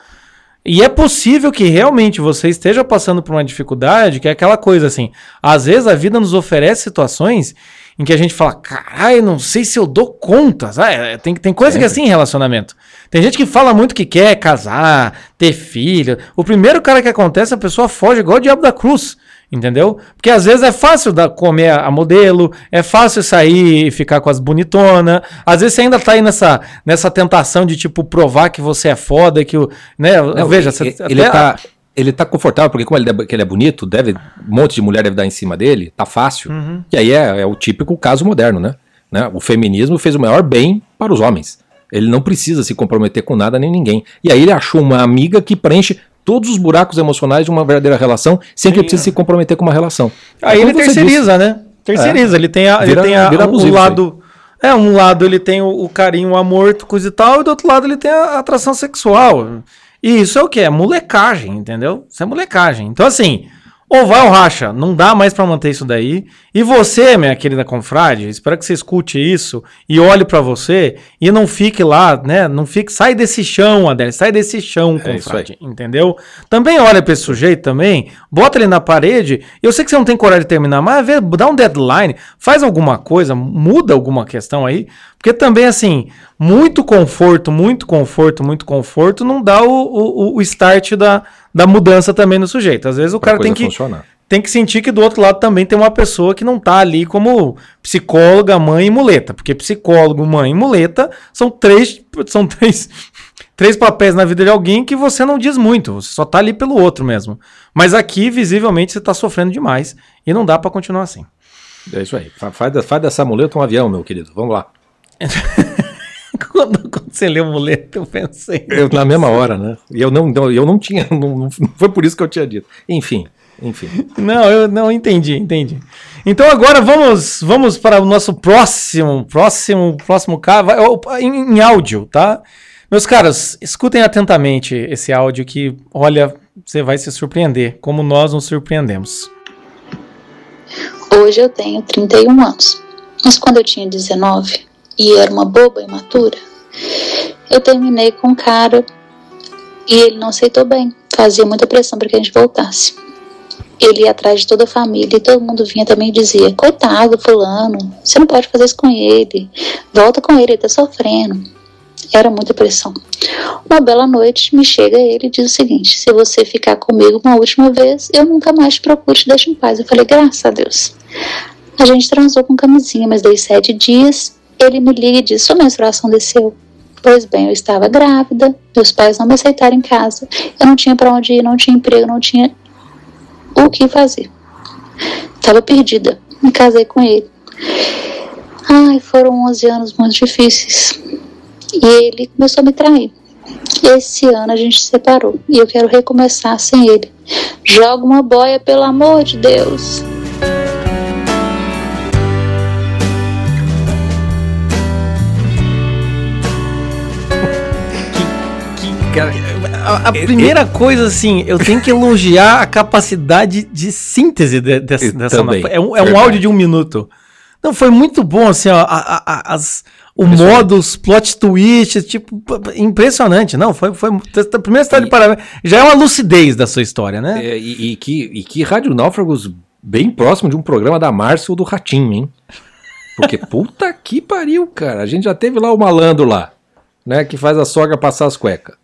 E é possível que realmente você esteja passando por uma dificuldade, que é aquela coisa assim. Às vezes a vida nos oferece situações em que a gente fala, caralho, não sei se eu dou conta. Sabe? É, Tem, tem coisa que é assim em relacionamento. Tem gente que fala muito que quer casar, ter filho. O primeiro cara que acontece, a pessoa foge igual o diabo da cruz. Entendeu? Porque às vezes é fácil da, comer a modelo, é fácil sair e ficar com as bonitonas. Às vezes você ainda tá aí nessa, nessa tentação de, tipo, provar que você é foda, que o. Né? Não, Veja, ele, você, ele tá, ele tá confortável, porque como ele é, que ele é bonito, deve, um monte de mulher deve dar em cima dele, tá fácil. Uhum. E aí é, é o típico caso moderno, né? né? O feminismo fez o maior bem para os homens. Ele não precisa se comprometer com nada nem ninguém. E aí ele achou uma amiga que preenche todos os buracos emocionais de uma verdadeira relação, sem que ele precise se comprometer com uma relação. Aí É ele terceiriza, né? Terceiriza. Ele tem, a, ele Vira- tem a- um abusivo lado. É, um lado ele tem o, o carinho, o amor, coisa e tal, e do outro lado ele tem a atração sexual. E isso é o que? É molecagem, entendeu? Isso é molecagem. Então, assim, ou vai ou racha, não dá mais pra manter isso daí. E você, minha querida confrade, espero que você escute isso e olhe pra você e não fique lá, né? Não fique, sai desse chão, Adélio, sai desse chão, É confrade, entendeu? Também olha pra esse sujeito também, bota ele na parede. Eu sei que você não tem coragem de terminar, mas vê, dá um deadline, faz alguma coisa, muda alguma questão aí, porque também assim, muito conforto, muito conforto, muito conforto não dá o, o, o start da, da mudança também no sujeito. Às vezes o Pra cara tem que funcionar. tem que sentir que do outro lado também tem uma pessoa que não tá ali como psicóloga, mãe e muleta. Porque psicólogo, mãe e muleta são três, são três, [LAUGHS] três papéis na vida de alguém que você não diz muito. Você só tá ali pelo outro mesmo. Mas aqui, visivelmente, você tá sofrendo demais. E não dá pra continuar assim. É isso aí. Fa- Faz, faz dessa muleta um avião, meu querido. Vamos lá. [LAUGHS] quando, quando você leu muleta, eu pensei. Eu, na mesma hora, né? E eu não, eu não tinha, não, não foi por isso que eu tinha dito. Enfim, enfim. Não, eu não entendi, entendi. Então agora vamos, vamos para o nosso próximo, próximo, próximo caso, em, em áudio, tá? Meus caros, escutem atentamente esse áudio que, olha, você vai se surpreender, como nós nos surpreendemos. Hoje eu tenho 31 anos, mas quando eu tinha 19 e era uma boba imatura, eu terminei com um cara e ele não aceitou bem. Fazia muita pressão para que a gente voltasse. Ele ia atrás de toda a família e todo mundo vinha também e dizia: Coitado, Fulano, você não pode fazer isso com ele, volta com ele, ele tá sofrendo. Era muita pressão. Uma bela noite, me chega ele e diz o seguinte: Se você ficar comigo uma última vez, eu nunca mais te procuro, te deixo em paz. Eu falei: Graças a Deus. A gente transou com camisinha, mas dei sete dias. Ele me liga e diz: Sua menstruação desceu. Pois bem, eu estava grávida, meus pais não me aceitaram em casa, eu não tinha para onde ir, não tinha emprego, não tinha o que fazer. Estava perdida, me casei com ele. Ai, foram 11 anos muito difíceis. E ele começou a me trair. Esse ano a gente se separou e eu quero recomeçar sem ele. Joga uma boia, pelo amor de Deus. A, a primeira coisa, assim, eu tenho que elogiar a capacidade de síntese de- dessa, Eu dessa também, É um, é um áudio de um minuto. Não, foi muito bom, assim, ó, a- a- as, o modo, os plot twists, tipo, impressionante. Não, foi, foi, a primeira história de parabéns. Já é uma lucidez da sua história, né? É, e, e que, e que Rádio Náufragos bem próximo de um programa da Márcia ou do Ratinho, hein? Porque puta que pariu, cara. A gente já teve lá o malandro lá, né? Que faz a sogra passar as cuecas.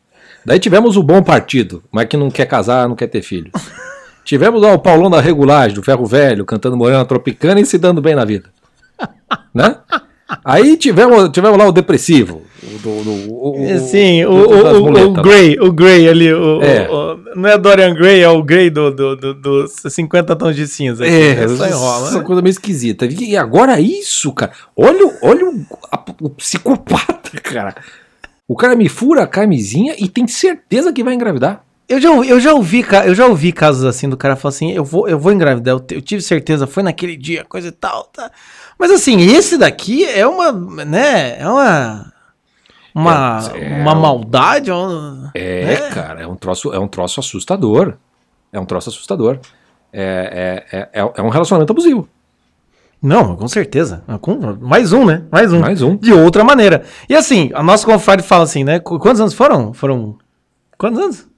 Daí tivemos o bom partido, mas que não quer casar, não quer ter filhos. [LAUGHS] tivemos lá o Paulão da Regulagem, do Ferro Velho, cantando Morena Tropicana e se dando bem na vida. Né? Aí tivemos, tivemos lá o Depressivo. O, do, do- o- Sim, o, do- o, o, muletas o lá. Gray, o Gray ali, o, É. não é Dorian Gray, é o Gray do, do, do, dos 50 tons de cinza. aqui, É, né? só enrola, essa né? coisa meio esquisita. E agora isso, cara. Olha, olha o, a- o psicopata, [LAUGHS] cara. O cara me fura a camisinha e tem certeza que vai engravidar. Eu já, ouvi- eu já ouvi, eu já ouvi casos assim do cara falar assim, eu vou, eu vou engravidar, eu, eu tive certeza, foi naquele dia, coisa e tal, tá. Mas assim, esse daqui é uma, né, é uma uma, É, é uma um- maldade, uma- É, né? cara, é um troço, é um troço assustador. É um troço assustador. É, é, é, é- é um relacionamento abusivo. Não, com certeza. Mais um, né? Mais um. Mais um. De outra maneira. E assim, a nossa confrade fala assim, né? qu- Quantos anos foram? Foram. Quantos anos?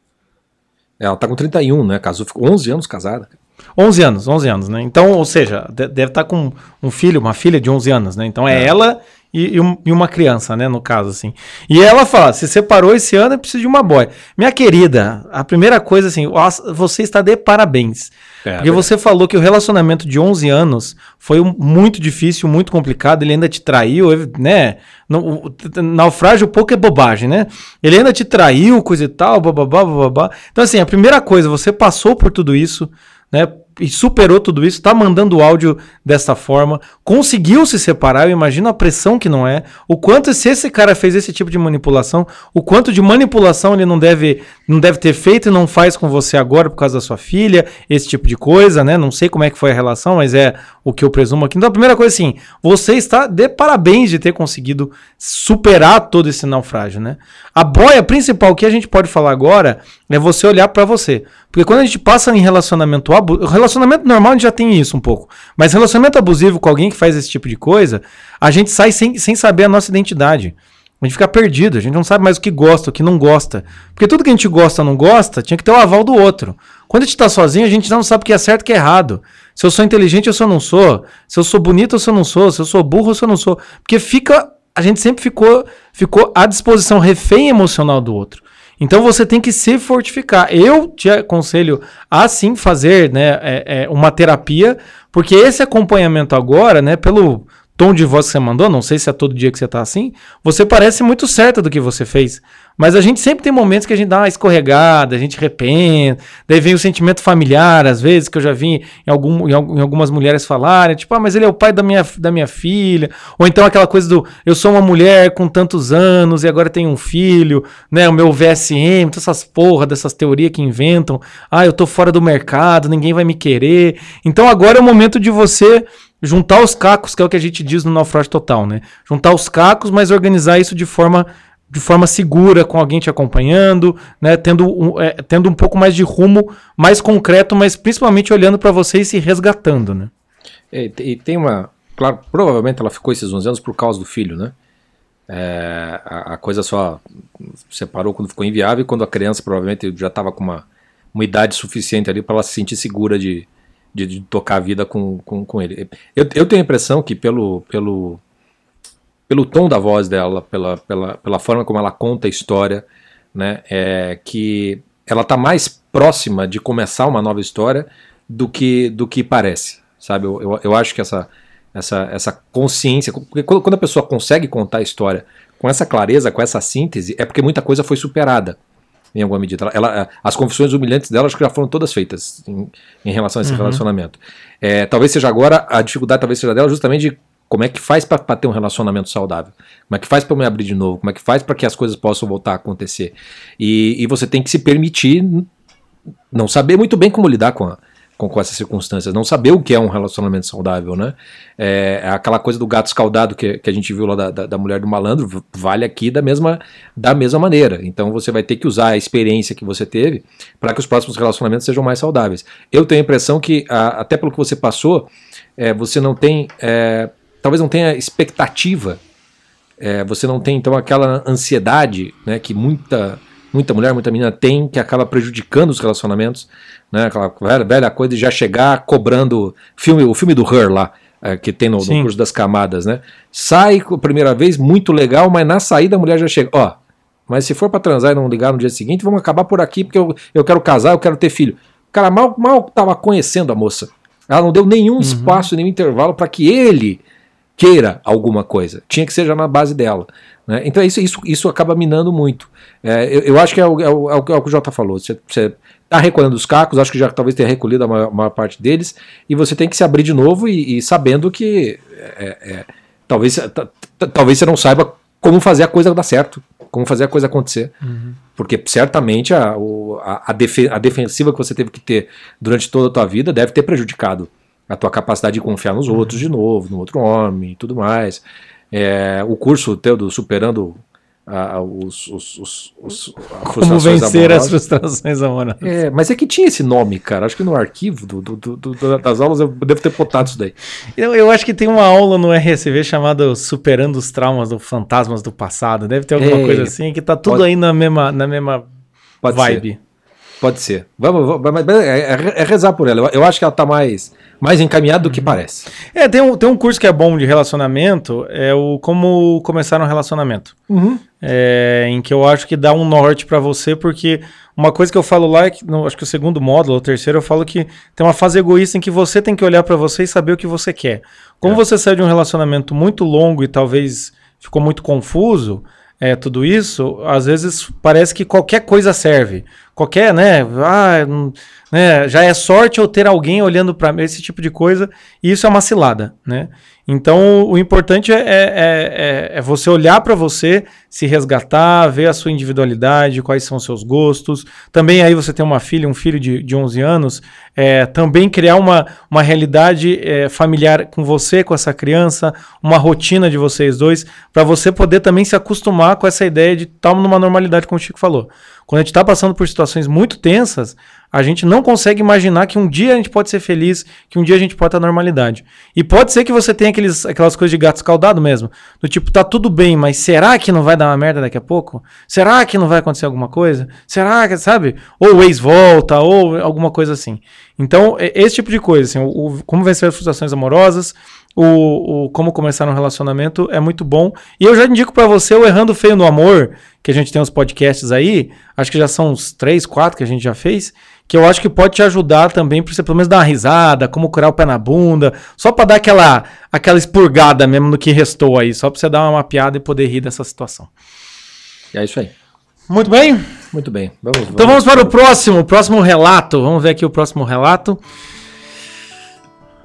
Ela tá com 31, né? Casou, ficou 11 anos casada. 11 anos, 11 anos, né? Então, ou seja, de- deve estar com um filho, uma filha de 11 anos, né? Então é, É. ela e, e um- e uma criança, né? No caso, assim. E ela fala: se separou esse ano, eu preciso de uma boy. Minha querida, a primeira coisa, assim, você está de parabéns. É, Porque você falou que o relacionamento de 11 anos foi um- muito difícil, muito complicado, ele ainda te traiu, né? No- o- naufrágio pouco é bobagem, né? Ele ainda te traiu, coisa e tal, bababá, bababá. Então, assim, a primeira coisa, você passou por tudo isso, né? E superou tudo isso, tá mandando áudio dessa forma, conseguiu se separar, eu imagino a pressão que não é, o quanto se esse cara fez esse tipo de manipulação, o quanto de manipulação ele não deve, não deve ter feito e não faz com você agora por causa da sua filha, esse tipo de coisa, né? Não sei como é que foi a relação, mas é o que eu presumo aqui. Então, a primeira coisa assim, você está de parabéns de ter conseguido superar todo esse naufrágio, né? A boia principal que a gente pode falar agora é você olhar pra você. Porque quando a gente passa em relacionamento abusivo, relacionamento normal a gente já tem isso um pouco, mas relacionamento abusivo com alguém que faz esse tipo de coisa, a gente sai sem, sem saber a nossa identidade. A gente fica perdido, a gente não sabe mais o que gosta, o que não gosta. Porque tudo que a gente gosta não gosta, tinha que ter o aval do outro. Quando a gente tá sozinho, a gente não sabe o que é certo e o que é errado. Se eu sou inteligente ou se eu não sou. Se eu sou bonito ou se eu não sou. Se eu sou burro ou se eu não sou. Porque fica. A gente sempre ficou, ficou à disposição, refém emocional do outro. Então você tem que se fortificar. Eu te aconselho a sim fazer né, é, é, uma terapia, porque esse acompanhamento agora, né, pelo tom de voz que você mandou, não sei se é todo dia que você tá assim, você parece muito certa do que você fez. Mas a gente sempre tem momentos que a gente dá uma escorregada, a gente arrepende, daí vem o sentimento familiar, às vezes, que eu já vi em, algum, em, al- em algumas mulheres falarem, tipo, ah, mas ele é o pai da minha, da minha filha, ou então aquela coisa do, eu sou uma mulher com tantos anos e agora tenho um filho, né, o meu VSM, todas essas porra dessas teorias que inventam, ah, eu tô fora do mercado, ninguém vai me querer. Então agora é o momento de você juntar os cacos, que é o que a gente diz no naufrágio total, né? Juntar os cacos, mas organizar isso de forma de forma segura, com alguém te acompanhando, né? Tendo um, é, tendo um pouco mais de rumo, mais concreto, mas principalmente olhando para você e se resgatando, né? E, e tem uma. Claro, provavelmente ela ficou esses 11 anos por causa do filho, né? É, a, a coisa só separou quando ficou inviável quando a criança provavelmente já estava com uma, uma idade suficiente ali para ela se sentir segura de, de, de tocar a vida com, com, com ele. Eu, eu tenho a impressão que pelo, pelo, pelo tom da voz dela, pela, pela, pela forma como ela conta a história, né, é que ela está mais próxima de começar uma nova história do que, do que parece, sabe? Eu, eu, eu acho que essa, essa, essa consciência, porque quando quando a pessoa consegue contar a história com essa clareza, com essa síntese, é porque muita coisa foi superada em alguma medida. Ela, as confissões humilhantes dela acho que já foram todas feitas em, em relação a esse relacionamento. É, talvez seja agora, a dificuldade talvez seja dela justamente de como é que faz para ter um relacionamento saudável? Como é que faz para me abrir de novo? Como é que faz para que as coisas possam voltar a acontecer? E, e você tem que se permitir não saber muito bem como lidar com, a- com, com essas circunstâncias, não saber o que é um relacionamento saudável, né? É, aquela coisa do gato escaldado que, que a gente viu lá da, da, da mulher do malandro, vale aqui da mesma, da mesma maneira. Então você vai ter que usar a experiência que você teve para que os próximos relacionamentos sejam mais saudáveis. Eu tenho a impressão que, a- até pelo que você passou, é, você não tem. é, talvez não tenha expectativa é, você não tem então aquela ansiedade né, que muita, muita mulher, muita menina tem, que acaba prejudicando os relacionamentos, né, aquela velha, velha coisa de já chegar cobrando filme, o filme do Her lá, é, que tem no, no curso das camadas, né? Sai a primeira vez, muito legal, mas na saída a mulher já chega, ó, mas se for para transar e não ligar no dia seguinte, vamos acabar por aqui, porque eu, eu quero casar, eu quero ter filho. O cara mal, mal tava conhecendo a moça. Ela não deu nenhum espaço, nenhum intervalo para que ele queira alguma coisa. Tinha que ser já na base dela. Né? Então isso, isso, isso acaba minando muito. É, eu, eu acho que é o, é, o, é o que o Jota falou. Você está recolhendo os cacos, acho que já talvez tenha recolhido a maior, maior parte deles, e você tem que se abrir de novo e, e sabendo que é, é, talvez, talvez você não saiba como fazer a coisa dar certo, como fazer a coisa acontecer. Porque certamente a, a, a, a defensiva que você teve que ter durante toda a tua vida deve ter prejudicado a tua capacidade de confiar nos outros de novo, no outro homem e tudo mais. É, o curso teu do Superando a- os, os, os, Como vencer as frustrações amorosas. É, mas é que tinha esse nome, cara. Acho que no arquivo do, do- do- das aulas eu devo ter botado isso daí. Eu, eu acho que tem uma aula no RSV chamada Superando os Traumas do Fantasmas do Passado. Deve ter alguma É, coisa assim, que tá tudo pode- aí na mesma, na mesma vibe. Pode ser. Vamos, vamos é, é- é rezar por ela. Eu, acho que ela tá mais, mais encaminhada do que parece. É, tem um, tem um curso que é bom de relacionamento, é o Como Começar um Relacionamento. É, em que eu acho que dá um norte pra você, porque uma coisa que eu falo lá é que, no, acho que o segundo módulo, ou o terceiro, eu falo que tem uma fase egoísta em que você tem que olhar pra você e saber o que você quer. Como É. você saiu de um relacionamento muito longo e talvez ficou muito confuso, é, tudo isso, às vezes parece que qualquer coisa serve. Qualquer, né? Ah, né já é sorte eu ter alguém olhando pra mim, esse tipo de coisa, e isso é uma cilada, né? Então, o importante é, é, é- é você olhar pra você, se resgatar, ver a sua individualidade, quais são os seus gostos. Também aí você tem uma filha, um filho de, de 11 anos, é, também criar uma, uma realidade é, familiar com você, com essa criança, uma rotina de vocês dois, para você poder também se acostumar com essa ideia de estar numa normalidade, como o Chico falou. Quando a gente está passando por situações muito tensas, a gente não consegue imaginar que um dia a gente pode ser feliz, que um dia a gente pode estar na normalidade. E pode ser que você tenha aqueles, aquelas coisas de gato escaldado mesmo. Do tipo, tá tudo bem, mas será que não vai dar uma merda daqui a pouco? Será que não vai acontecer alguma coisa? Será que, sabe? Ou o ex volta, ou alguma coisa assim. Então, esse tipo de coisa, assim, o, o- como vencer as frustrações amorosas, o, o como começar um relacionamento é muito bom. E eu já indico pra você o Errando Feio no Amor, que a gente tem uns podcasts aí, acho que já são uns três, quatro que a gente já fez, que eu acho que pode te ajudar também pra você pelo menos dar uma risada, como curar o pé na bunda, só pra dar aquela, aquela expurgada mesmo no que restou aí, só pra você dar uma piada e poder rir dessa situação. É isso aí. Muito bem? Muito bem. Vamos, Então vamos para o próximo, o próximo relato. Vamos ver aqui o próximo relato.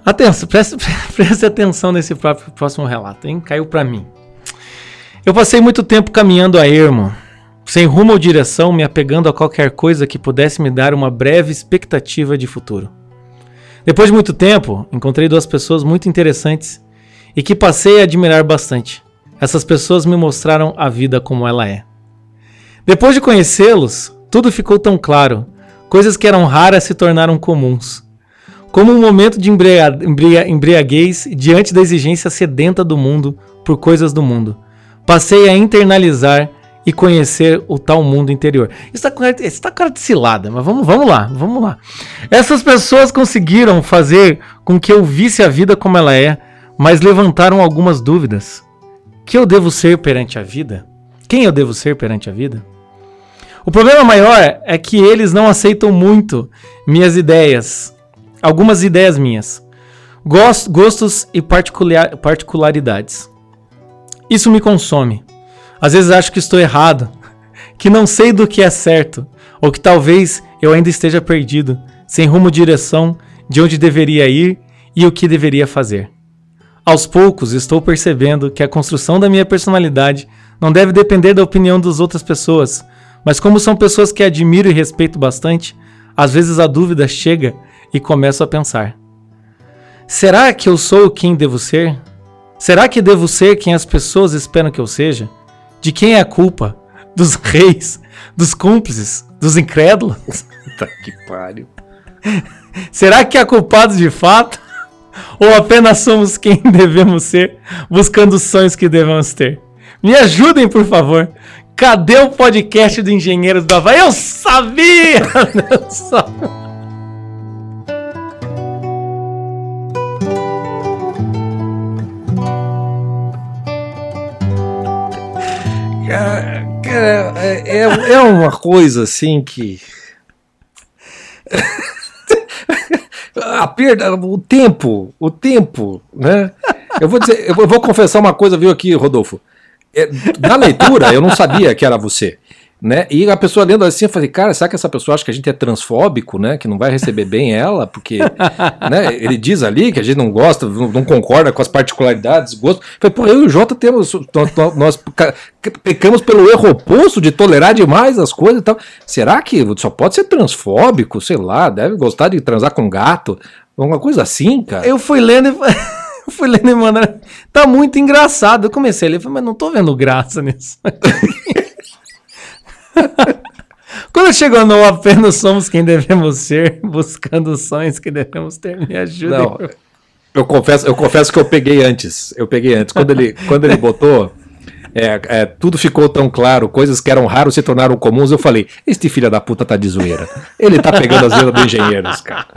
Atenção, preste, [LAUGHS] preste atenção nesse próprio, próximo relato, hein? Caiu para mim. Eu passei muito tempo caminhando a ermo, sem rumo ou direção, me apegando a qualquer coisa que pudesse me dar uma breve expectativa de futuro. Depois de muito tempo, encontrei duas pessoas muito interessantes e que passei a admirar bastante. Essas pessoas me mostraram a vida como ela é. Depois de conhecê-los, tudo ficou tão claro. Coisas que eram raras se tornaram comuns. Como um momento de embriaguez diante da exigência sedenta do mundo por coisas do mundo. Passei a internalizar e conhecer o tal mundo interior. Isso tá, isso tá cara de cilada, mas vamos, vamos lá, vamos lá. Essas pessoas conseguiram fazer com que eu visse a vida como ela é, mas levantaram algumas dúvidas. Que eu devo ser perante a vida? Quem eu devo ser perante a vida? O problema maior é que eles não aceitam muito minhas ideias, algumas ideias minhas, Gos- gostos e particular- particularidades. Isso me consome. Às vezes acho que estou errado, [LAUGHS] que não sei do que é certo, ou que talvez eu ainda esteja perdido, sem rumo direção de onde deveria ir e o que deveria fazer. Aos poucos estou percebendo que a construção da minha personalidade não deve depender da opinião das outras pessoas, mas como são pessoas que admiro e respeito bastante, às vezes a dúvida chega e começo a pensar: será que eu sou quem devo ser? Será que devo ser quem as pessoas esperam que eu seja? De quem é a culpa? Dos [LAUGHS] reis? Dos cúmplices? Dos incrédulos? [LAUGHS] Puta que pariu. Será que há culpados de fato? [LAUGHS] Ou apenas somos quem devemos ser, buscando os sonhos que devemos ter? Me ajudem, por favor. Cadê o podcast do Engenheiros da Havaí? Eu sabia! Eu sabia. Cara, é, é- é uma coisa assim que. A perda, o tempo, o tempo, né? Eu vou dizer, eu vou confessar uma coisa, viu aqui, Rodolfo. É, na leitura, eu não sabia que era você. Né? E a pessoa lendo assim, eu falei, cara, será que essa pessoa acha que a gente é transfóbico, né? Que não vai receber bem ela, porque [LAUGHS] né, ele diz ali que a gente não gosta, não, concorda com as particularidades, gosto. Eu falei, pô, eu e o Jota temos, nós, nós ca- pecamos pelo erro oposto de tolerar demais as coisas e tal. Será que só pode ser transfóbico? Sei lá, deve gostar de transar com gato, alguma coisa assim, cara. Eu fui lendo e eu [LAUGHS] fui lendo e mandando. Tá muito engraçado. Eu comecei a ler, falei, mas não tô vendo graça nisso. [LAUGHS] [LAUGHS] Quando chegou no apenas somos quem devemos ser, [LAUGHS] buscando os sonhos que devemos ter, me ajuda. Não, eu confesso, eu confesso que eu peguei antes. Eu peguei antes. Quando ele, quando ele botou é, é, tudo ficou tão claro, coisas que eram raras se tornaram comuns. Eu falei, este filho da puta tá de zoeira. Ele tá pegando as letras dos engenheiros, cara.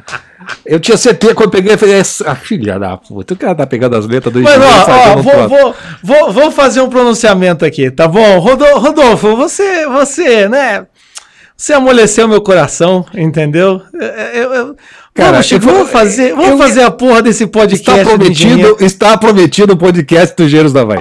Eu tinha certeza quando eu peguei, eu falei, essa filha da puta, o cara tá pegando as letras do Mas, engenheiro. ó, fazendo ó, um vou, vou, vou, vou fazer um pronunciamento aqui, tá bom? Rodo- Rodolfo, você, você, né? Você amoleceu meu coração, entendeu? Eu- eu- eu- Cara, vamos, Chico, vamos fazer, vamos eu- fazer a porra desse podcast. Está do prometido, está prometido o podcast do Engenheiros da Vai.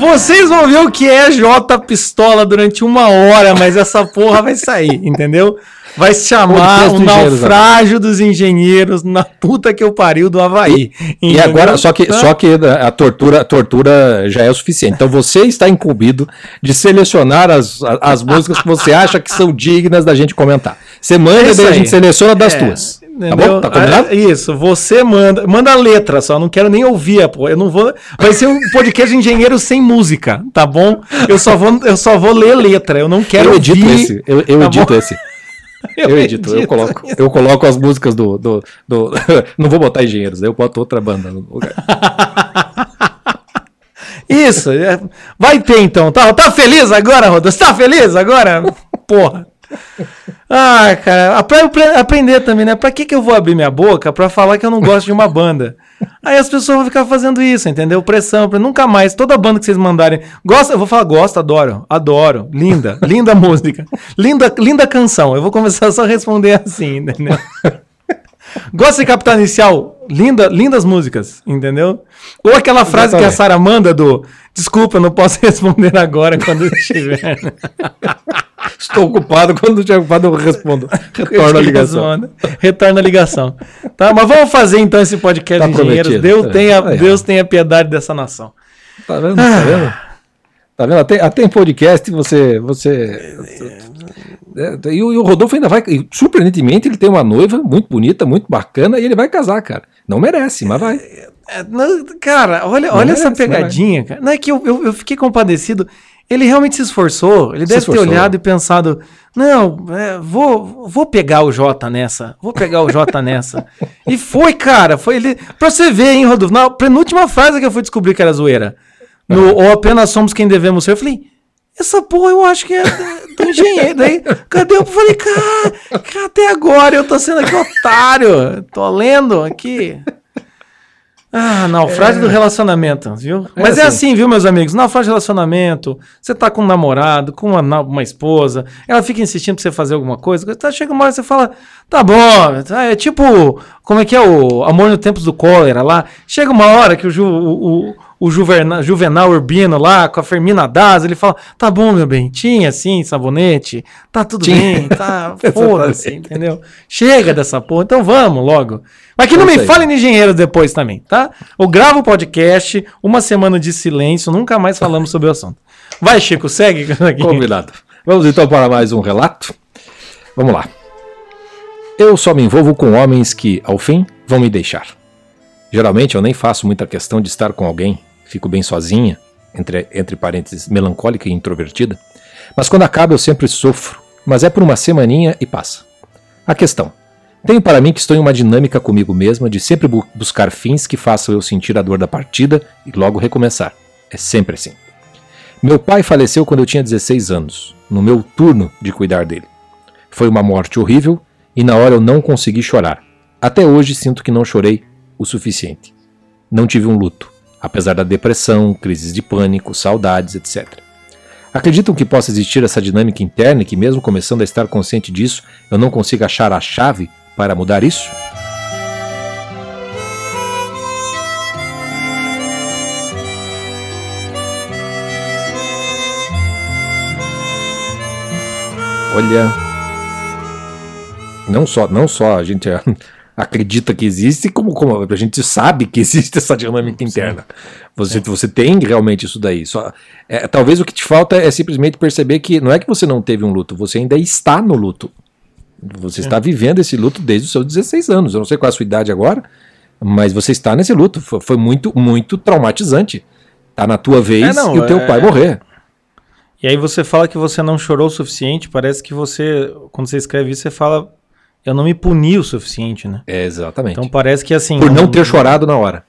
Vocês vão ver o que é J Pistola durante uma hora, mas essa porra vai sair, entendeu? Vai se chamar o Engenheiros, naufrágio dos engenheiros na puta que eu pariu do Havaí. E entendeu? agora, só que, só que a tortura, a tortura já é o suficiente. Então você está incumbido de selecionar as, as músicas que você acha que são dignas da gente comentar. Você manda É e daí a gente seleciona das É, tuas. Tá bom? Tá combinado? Ah, Isso, você manda, manda a letra só, não quero nem ouvir, pô. Eu não vou, vai ser um podcast de engenheiro sem música, tá bom? Eu só vou, eu só vou ler letra, eu não quero Eu edito ouvir. esse. Eu, eu tá edito bom? esse. Eu edito, eu coloco, eu coloco as músicas do. do, do- [LAUGHS] não vou botar engenheiros, eu boto outra banda no lugar. [LAUGHS] Isso, é, vai ter então. Tá, tá feliz agora, Rodolfo? Tá feliz agora? Porra. Ah, cara, pra eu pre- aprender também, né? Pra que, que eu vou abrir minha boca pra falar que eu não gosto de uma banda? Aí as pessoas vão ficar fazendo isso, entendeu? Pressão, pra nunca mais. Toda banda que vocês mandarem. Gosta, eu vou falar, gosto, adoro, adoro. Linda, linda [LAUGHS] música. Linda, linda canção. Eu vou começar só a responder assim, entendeu? Gosta de Capital Inicial? Linda, lindas músicas, entendeu? Ou aquela frase que a Exatamente. Sara manda do Desculpa, eu não posso [LAUGHS] responder agora quando estiver. [LAUGHS] Estou ocupado, quando estiver ocupado eu respondo. Retorno a ligação. Retorna a ligação. Tá, mas vamos fazer então esse podcast Tá de engenheiros. Deus, É. tenha. Deus tenha piedade dessa nação. Tá vendo? Tá vendo? Tá vendo? Até, até em podcast você. você é, e, o, e o Rodolfo ainda vai. e, Surpreendentemente, ele tem uma noiva muito bonita, muito bacana, e ele vai casar, cara. Não merece, mas vai. É, não, cara, olha, Não olha é essa é? pegadinha. Cara. Não é que eu, eu, eu fiquei compadecido. Ele realmente se esforçou. Ele Se deve esforçou. ter olhado e pensado: não, é, vou, vou pegar o Jota nessa. Vou pegar o Jota [LAUGHS] nessa. E foi, cara. Foi ele. Pra você ver, hein, Rodolfo? Na penúltima frase que eu fui descobrir que era zoeira. No, ou apenas somos quem devemos ser. Eu falei. Essa porra eu acho que é do- do engenheiro. Daí, cadê? Eu falei, cara, cara, até agora eu tô sendo aqui otário. Tô lendo aqui. Ah, naufrágio do relacionamento, viu? Mas é assim. assim, viu, meus amigos? Naufrágio de relacionamento. Você tá com um namorado, com uma, uma esposa, ela fica insistindo pra você fazer alguma coisa. Tá, chega uma hora que você fala, tá bom. tá, É tipo, como é que é o Amor no Tempos do Cólera lá? Chega uma hora que o, Ju, o, o, o Juverna- Juvenal Urbino lá, com a Fermina Daz, ele fala, tá bom, meu bem, tinha sim sabonete, tá tudo Tinha. bem, tá, [LAUGHS] foda-se, entendeu? Chega dessa porra, então vamos logo. Mas que não me fale em engenheiro depois também, tá? Eu gravo o podcast, uma semana de silêncio, nunca mais falamos sobre o assunto. Vai, Chico, segue aqui. [LAUGHS] Combinado. Vamos então para mais um relato. Vamos lá. Eu só me envolvo com homens que, ao fim, vão me deixar. Geralmente eu nem faço muita questão de estar com alguém, fico bem sozinha, entre, entre parênteses, melancólica e introvertida. Mas quando acaba eu sempre sofro, mas é por uma semaninha e passa. A questão. Tenho para mim que estou em uma dinâmica comigo mesma de sempre bu- buscar fins que façam eu sentir a dor da partida e logo recomeçar. É sempre assim. Meu pai faleceu quando eu tinha 16 anos, no meu turno de cuidar dele. Foi uma morte horrível e na hora eu não consegui chorar. Até hoje sinto que não chorei o suficiente. Não tive um luto, apesar da depressão, crises de pânico, saudades, etc. Acreditam que possa existir essa dinâmica interna e que, mesmo começando a estar consciente disso, eu não consiga achar a chave para mudar isso? Olha, não só, não só a gente [LAUGHS] acredita que existe, como, como a gente sabe que [LAUGHS] existe essa dinâmica interna. Você, você tem realmente isso daí. Só, é, talvez o que te falta é simplesmente perceber que não é que você não teve um luto, você ainda está no luto. Você está vivendo esse luto desde os seus 16 anos. Eu não sei qual é a sua idade agora, mas você está nesse luto. Foi, foi muito, muito traumatizante. Tá na tua vez É, não, e o teu é- pai morrer. E aí você fala que você não chorou o suficiente, parece que você, quando você escreve isso, você fala eu não me puni o suficiente, né? É, exatamente. Então parece que assim. Por não ter chorado na hora.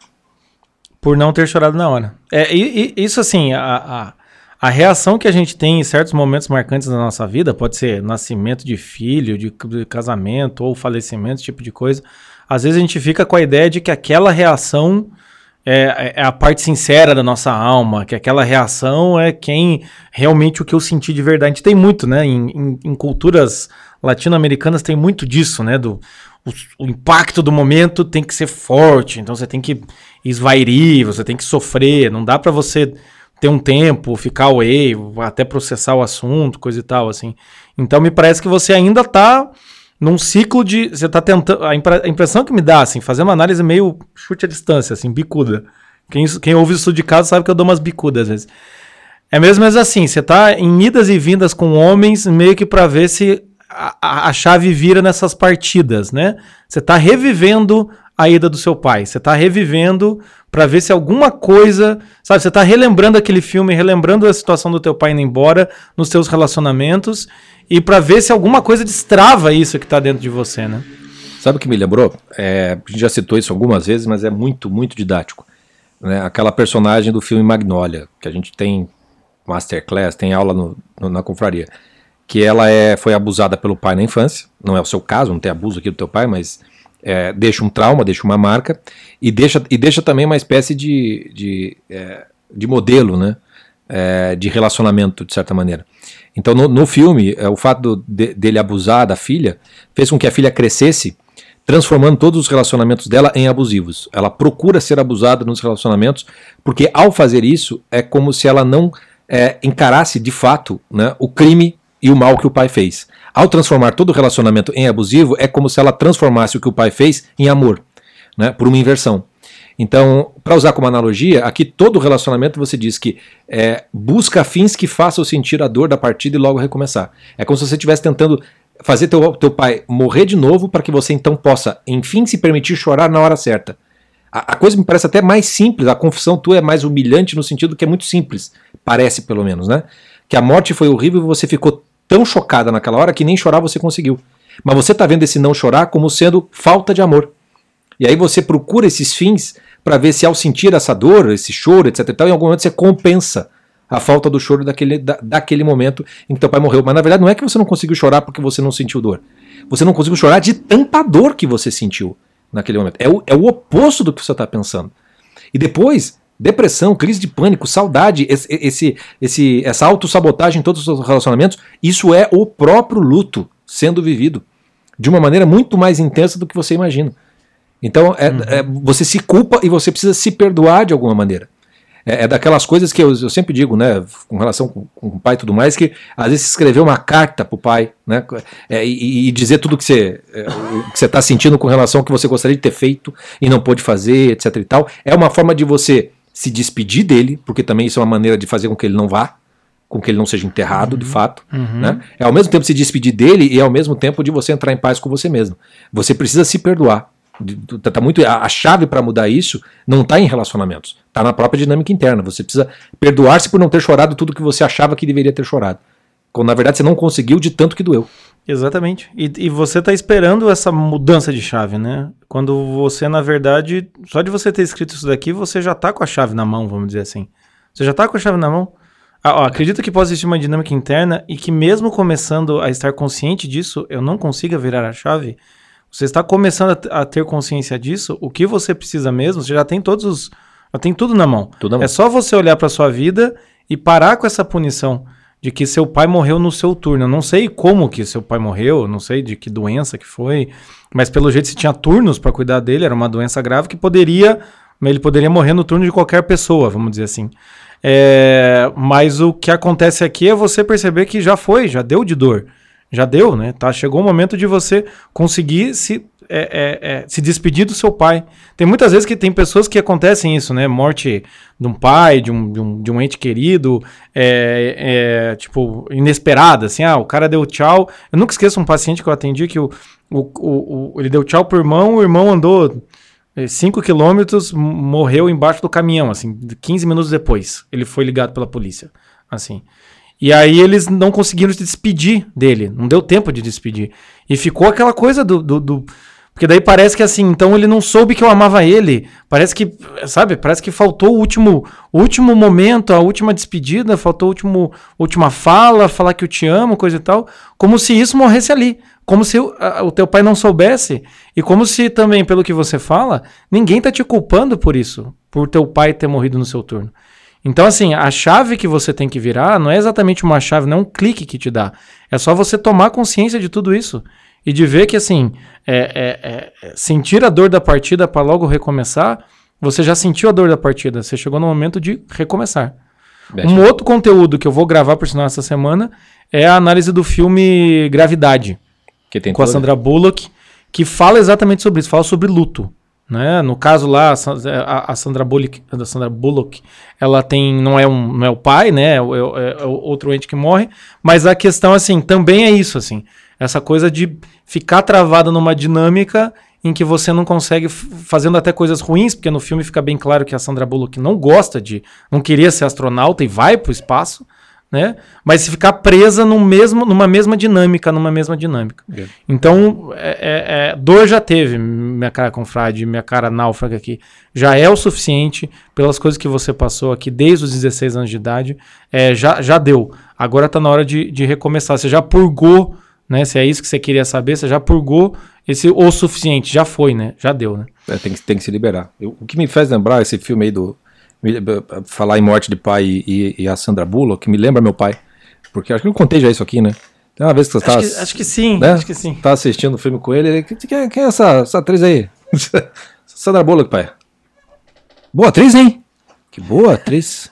Por não ter chorado na hora. É, e, e- isso assim, a, a, a reação que a gente tem em certos momentos marcantes da nossa vida, pode ser nascimento de filho, de, de casamento ou falecimento, esse tipo de coisa. Às vezes a gente fica com a ideia de que aquela reação é, é a parte sincera da nossa alma, que aquela reação é quem realmente o que eu senti de verdade. A gente tem muito, né? Em, em- em culturas latino-americanas tem muito disso, né? Do, o, o impacto do momento tem que ser forte, então você tem que esvairir, você tem que sofrer, não dá pra você ter um tempo, ficar away, até processar o assunto, coisa e tal, assim. Então me parece que você ainda tá num ciclo de. Você tá tentando. A, impre- a impressão que me dá, assim, fazer uma análise meio chute à distância, assim, bicuda. Quem, quem ouve isso de casa sabe que eu dou umas bicudas às vezes. É mesmo mas assim, você tá em idas e vindas com homens meio que pra ver se a, a- chave vira nessas partidas, né? Você tá revivendo a ida do seu pai, você tá revivendo pra ver se alguma coisa, sabe, você tá relembrando aquele filme, relembrando a situação do teu pai indo embora nos teus relacionamentos e pra ver se alguma coisa destrava isso que tá dentro de você, né? Sabe o que me lembrou? É, a gente já citou isso algumas vezes, mas é muito, muito didático. Né? Aquela personagem do filme Magnolia, que a gente tem masterclass, tem aula no- no- na confraria, que ela é, foi abusada pelo pai na infância, não é o seu caso, não tem abuso aqui do teu pai, mas é, deixa um trauma, deixa uma marca, e deixa, e deixa também uma espécie de, de, é, de modelo, né? É, de relacionamento, de certa maneira. Então, no, no filme, é, o fato do- de- dele abusar da filha fez com que a filha crescesse, transformando todos os relacionamentos dela em abusivos. Ela procura ser abusada nos relacionamentos, porque ao fazer isso, é como se ela não é, encarasse de fato né, o crime e o mal que o pai fez. Ao transformar todo o relacionamento em abusivo, é como se ela transformasse o que o pai fez em amor, né, por uma inversão. Então, para usar como analogia, aqui todo relacionamento você diz que é, busca fins que façam sentir a dor da partida e logo recomeçar. É como se você estivesse tentando fazer teu, teu pai morrer de novo para que você então possa, enfim, se permitir chorar na hora certa. A, a coisa me parece até mais simples, a confissão tua é mais humilhante no sentido que é muito simples, parece pelo menos, né? Que a morte foi horrível e você ficou tão chocada naquela hora que nem chorar você conseguiu. Mas você está vendo esse não chorar como sendo falta de amor. E aí você procura esses fins para ver se ao sentir essa dor, esse choro, etc tal, em algum momento você compensa a falta do choro daquele, da, daquele momento em que teu pai morreu. Mas na verdade não é que você não conseguiu chorar porque você não sentiu dor. Você não conseguiu chorar de tanta dor que você sentiu naquele momento. É o, é o oposto do que você está pensando. E depois, depressão, crise de pânico, saudade, esse, esse, esse, essa autossabotagem em todos os relacionamentos, isso é o próprio luto sendo vivido de uma maneira muito mais intensa do que você imagina. Então, é, é, você se culpa e você precisa se perdoar de alguma maneira. É, é daquelas coisas que eu, eu sempre digo, né, com relação com, com o pai e tudo mais, que às vezes escrever uma carta pro pai, né, é, e, e dizer tudo que você é, o que você está sentindo com relação ao que você gostaria de ter feito e não pôde fazer, etc e tal, é uma forma de você se despedir dele, porque também isso é uma maneira de fazer com que ele não vá, com que ele não seja enterrado de fato. Né? É ao mesmo tempo se despedir dele e ao mesmo tempo de você entrar em paz com você mesmo. Você precisa se perdoar. Do- Tá muito, a, a chave para mudar isso não está em relacionamentos, está na própria dinâmica interna. Você precisa perdoar-se por não ter chorado tudo que você achava que deveria ter chorado. Quando na verdade você não conseguiu de tanto que doeu. Exatamente. E, e você tá esperando essa mudança de chave, né? Quando você, na verdade, só de você ter escrito isso daqui, você já tá com a chave na mão, vamos dizer assim. Você já tá com a chave na mão. Ah, ó, acredito que possa existir uma dinâmica interna e que mesmo começando a estar consciente disso, eu não consiga virar a chave. Você está começando a ter consciência disso, o que você precisa mesmo, você já tem todos os. Já tem tudo na mão. Tudo na mão. É só você olhar para sua vida e parar com essa punição de que seu pai morreu no seu turno. Eu não sei como que seu pai morreu, não sei de que doença que foi, mas pelo jeito se tinha turnos para cuidar dele, era uma doença grave que poderia, ele poderia morrer no turno de qualquer pessoa, vamos dizer assim. É, mas o que acontece aqui é você perceber que já foi, já deu de dor. Já deu, né? Tá, chegou o momento de você conseguir se, é, é, é, se despedir do seu pai. Tem muitas vezes que tem pessoas que acontecem isso, né? Morte de um pai, de um, de um, de um ente querido, é, é, tipo, inesperada, assim, ah, o cara deu tchau. Eu nunca esqueço um paciente que eu atendi que o, o, o, o- ele deu tchau pro irmão, o irmão andou 5 quilômetros, m- morreu embaixo do caminhão, assim, 15 minutos depois. Ele foi ligado pela polícia, assim. E aí eles não conseguiram se despedir dele, não deu tempo de despedir. E ficou aquela coisa do, do, do- Porque daí parece que assim, então ele não soube que eu amava ele. Parece que, sabe, parece que faltou o último, o último momento, a última despedida, faltou a último, última fala, falar que eu te amo, coisa e tal. Como se isso morresse ali. Como se o, o teu pai não soubesse. E como se também, pelo que você fala, ninguém tá te culpando por isso. Por teu pai ter morrido no seu turno. Então, assim, a chave que você tem que virar não é exatamente uma chave, não é um clique que te dá. É só você tomar consciência de tudo isso. E de ver que, assim, é, é- é- é sentir a dor da partida para logo recomeçar, você já sentiu a dor da partida. Você chegou no momento de recomeçar. Um outro conteúdo que eu vou gravar, por sinal, essa semana é a análise do filme Gravidade Que tem com a toda- Sandra Bullock, que fala exatamente sobre isso, fala sobre luto. Né? No caso lá, a, a- a Sandra Bullock, a Sandra Bullock, ela tem, não é, um, não é o pai, né? É, é é outro ente que morre, mas a questão, assim, também é isso, assim, essa coisa de ficar travado numa dinâmica em que você não consegue, fazendo até coisas ruins, porque no filme fica bem claro que a Sandra Bullock não gosta de, não queria ser astronauta e vai para o espaço, né? Mas se ficar presa no mesmo, numa mesma dinâmica, numa mesma dinâmica. É. Então, é, é- é- dor já teve, minha cara confrade, minha cara náufraga aqui. Já é o suficiente pelas coisas que você passou aqui desde os 16 anos de idade. é, já, já deu. Agora tá na hora de, de recomeçar. Você já purgou, né? Se é isso que você queria saber, você já purgou esse o suficiente. Já foi, né? Já deu, né? É, tem, que, tem que se liberar. Eu- o que me faz lembrar esse filme aí do. falar em morte de pai e, e- e a Sandra Bullock, que me lembra meu pai. Porque acho que eu contei já isso aqui, né? Tem uma vez que você tá. Acho, que, acho que sim, né? acho que sim. Tá assistindo o filme com ele, ele. Quem, quem é essa, essa atriz aí? [LAUGHS] Sandra Bullock, pai. Boa atriz, hein? Que boa atriz.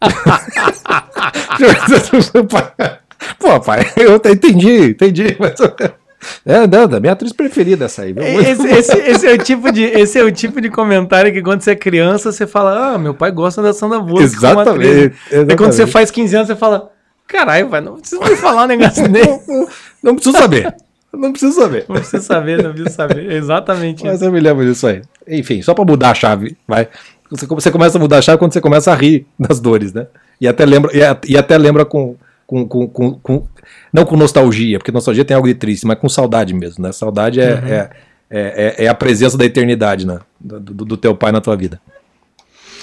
[LAUGHS] [LAUGHS] Pô, pai, [LAUGHS] eu te- entendi, entendi. Mas... [LAUGHS] É, não, da minha atriz preferida essa aí. viu? Esse, esse- esse é o tipo de, esse é o tipo de comentário que quando você é criança, você fala, ah, meu pai gosta da Sandra Bullock. Exatamente, atriz." Aí quando você exatamente. faz 15 anos, você fala, caralho, pai, não precisa me falar um negócio [LAUGHS] desse. Não preciso saber. Não preciso saber. Não precisa saber, não precisa saber. Exatamente Mas isso. eu me lembro disso aí. Enfim, só pra mudar a chave, vai. Você, você começa a mudar a chave quando você começa a rir das dores, né? E até lembra, e, e até lembra com, com, com, com- com- Não com nostalgia, porque nostalgia tem algo de triste, mas com saudade mesmo, né? Saudade é, Uhum. é, é, é- é a presença da eternidade, né? Do, do- teu pai na tua vida.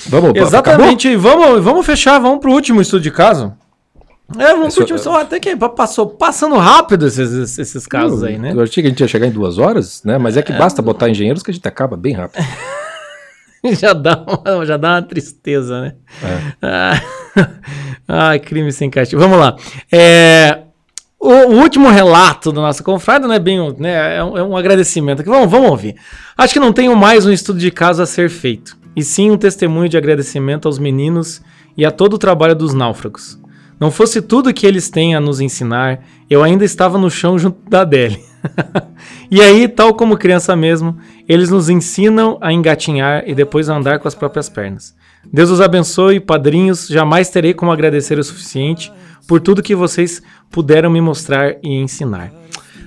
Vamos, Exatamente. Vamos, vamos fechar, vamos pro último estudo de caso. É, vamos Isso- pro último. Só até que passou, passando rápido esses, esses casos aí, né? Eu achei que a gente ia chegar em duas horas, né? Mas é que basta botar engenheiros que a gente acaba bem rápido. [LAUGHS] já, dá uma, já dá uma tristeza, né? Ah, [LAUGHS] Ai, crime sem castigo. Vamos lá. É, o, o último relato do nosso confrade não é bem né, é, um, é um agradecimento. Vamos, vamos ouvir. Acho que não tenho mais um estudo de caso a ser feito, e sim um testemunho de agradecimento aos meninos e a todo o trabalho dos náufragos. Não fosse tudo que eles têm a nos ensinar, eu ainda estava no chão junto da Adele. [LAUGHS] e aí, tal como criança mesmo, eles nos ensinam a engatinhar e depois a andar com as próprias pernas. Deus os abençoe, padrinhos. Jamais terei como agradecer o suficiente por tudo que vocês puderam me mostrar e ensinar.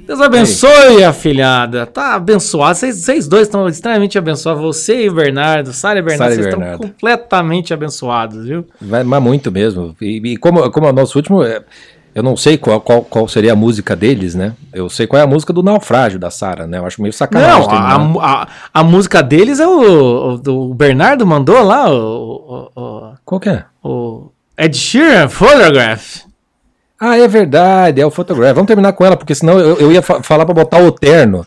Deus abençoe, afilhada. Tá abençoado. Vocês, dois estão extremamente abençoados. Você e o Bernardo, Sara e Bernardo, vocês estão Bernardo. completamente abençoados, viu? Vai, mas muito mesmo. E, e como, como é o nosso último, é, eu não sei qual, qual, qual seria a música deles, né? Eu sei qual é a música do naufrágio da Sara, né? Eu acho meio sacanagem. Não, a, a, a- música deles é o, o, do Bernardo mandou lá, o, o, Qual que é? o, o Ed Sheeran, Photograph. Ah, é verdade, é o Photograph. Vamos terminar com ela, porque senão eu, eu ia fa- falar pra botar o terno.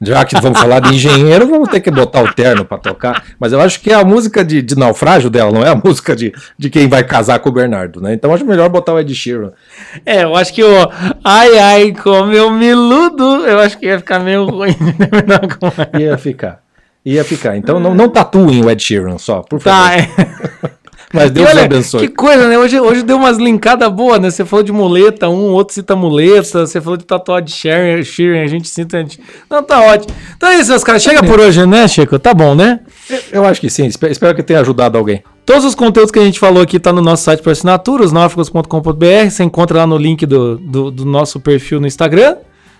Já que vamos falar de engenheiro, vamos ter que botar o terno pra tocar. Mas eu acho que é a música de, de naufrágio dela, não é a música de, de quem vai casar com o Bernardo, né? Então acho melhor botar o Ed Sheeran. É, eu acho que o Ai Ai Como Eu Me Iludo, eu acho que ia ficar meio ruim [LAUGHS] com ela. Ia ficar. Ia ficar. Então não, não tatuem o Ed Sheeran só, por favor. Tá, é. Mas Deus olha, abençoe. Que coisa, né? Hoje, hoje deu umas linkadas boas, né? Você falou de muleta, um, outro cita muleta, você falou de tatuagem de Sharon, Sheeran, a gente cita. a gente- Não, tá ótimo. Então é isso, meus caras. Chega por hoje, né, Chico? Tá bom, né? Eu acho que sim. Espero, que tenha ajudado alguém. Todos os conteúdos que a gente falou aqui tá no nosso site por assinatura, osnáufragos.com.br. Você encontra lá no link do, do, do nosso perfil no Instagram.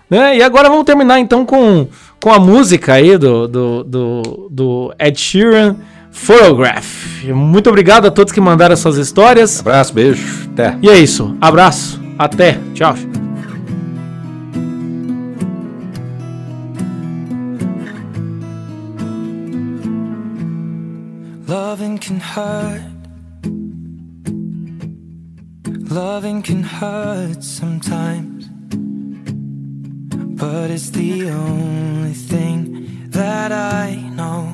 Né? E agora vamos terminar então com, com a música aí do, do, do, do Ed Sheeran, Photograph. Muito obrigado a todos que mandaram suas histórias. Abraço, beijo, até. E é isso. Abraço, até. Tchau. Loving can hurt. Loving can hurt sometimes. But it's the only thing that I know.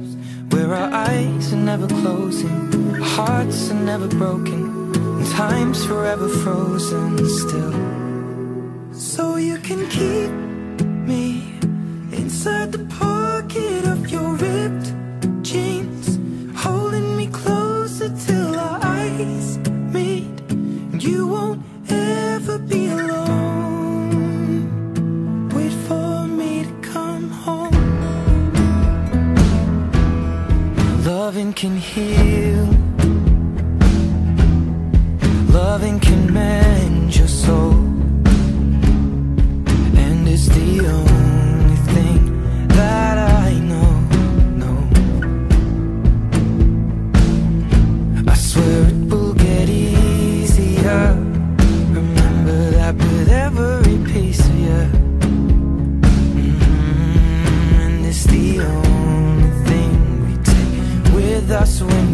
Where our eyes are never closing, our hearts are never broken, and time's forever frozen still. So you can keep me inside the pocket of your ripped jeans. Loving can heal. Loving can mend your soul. sua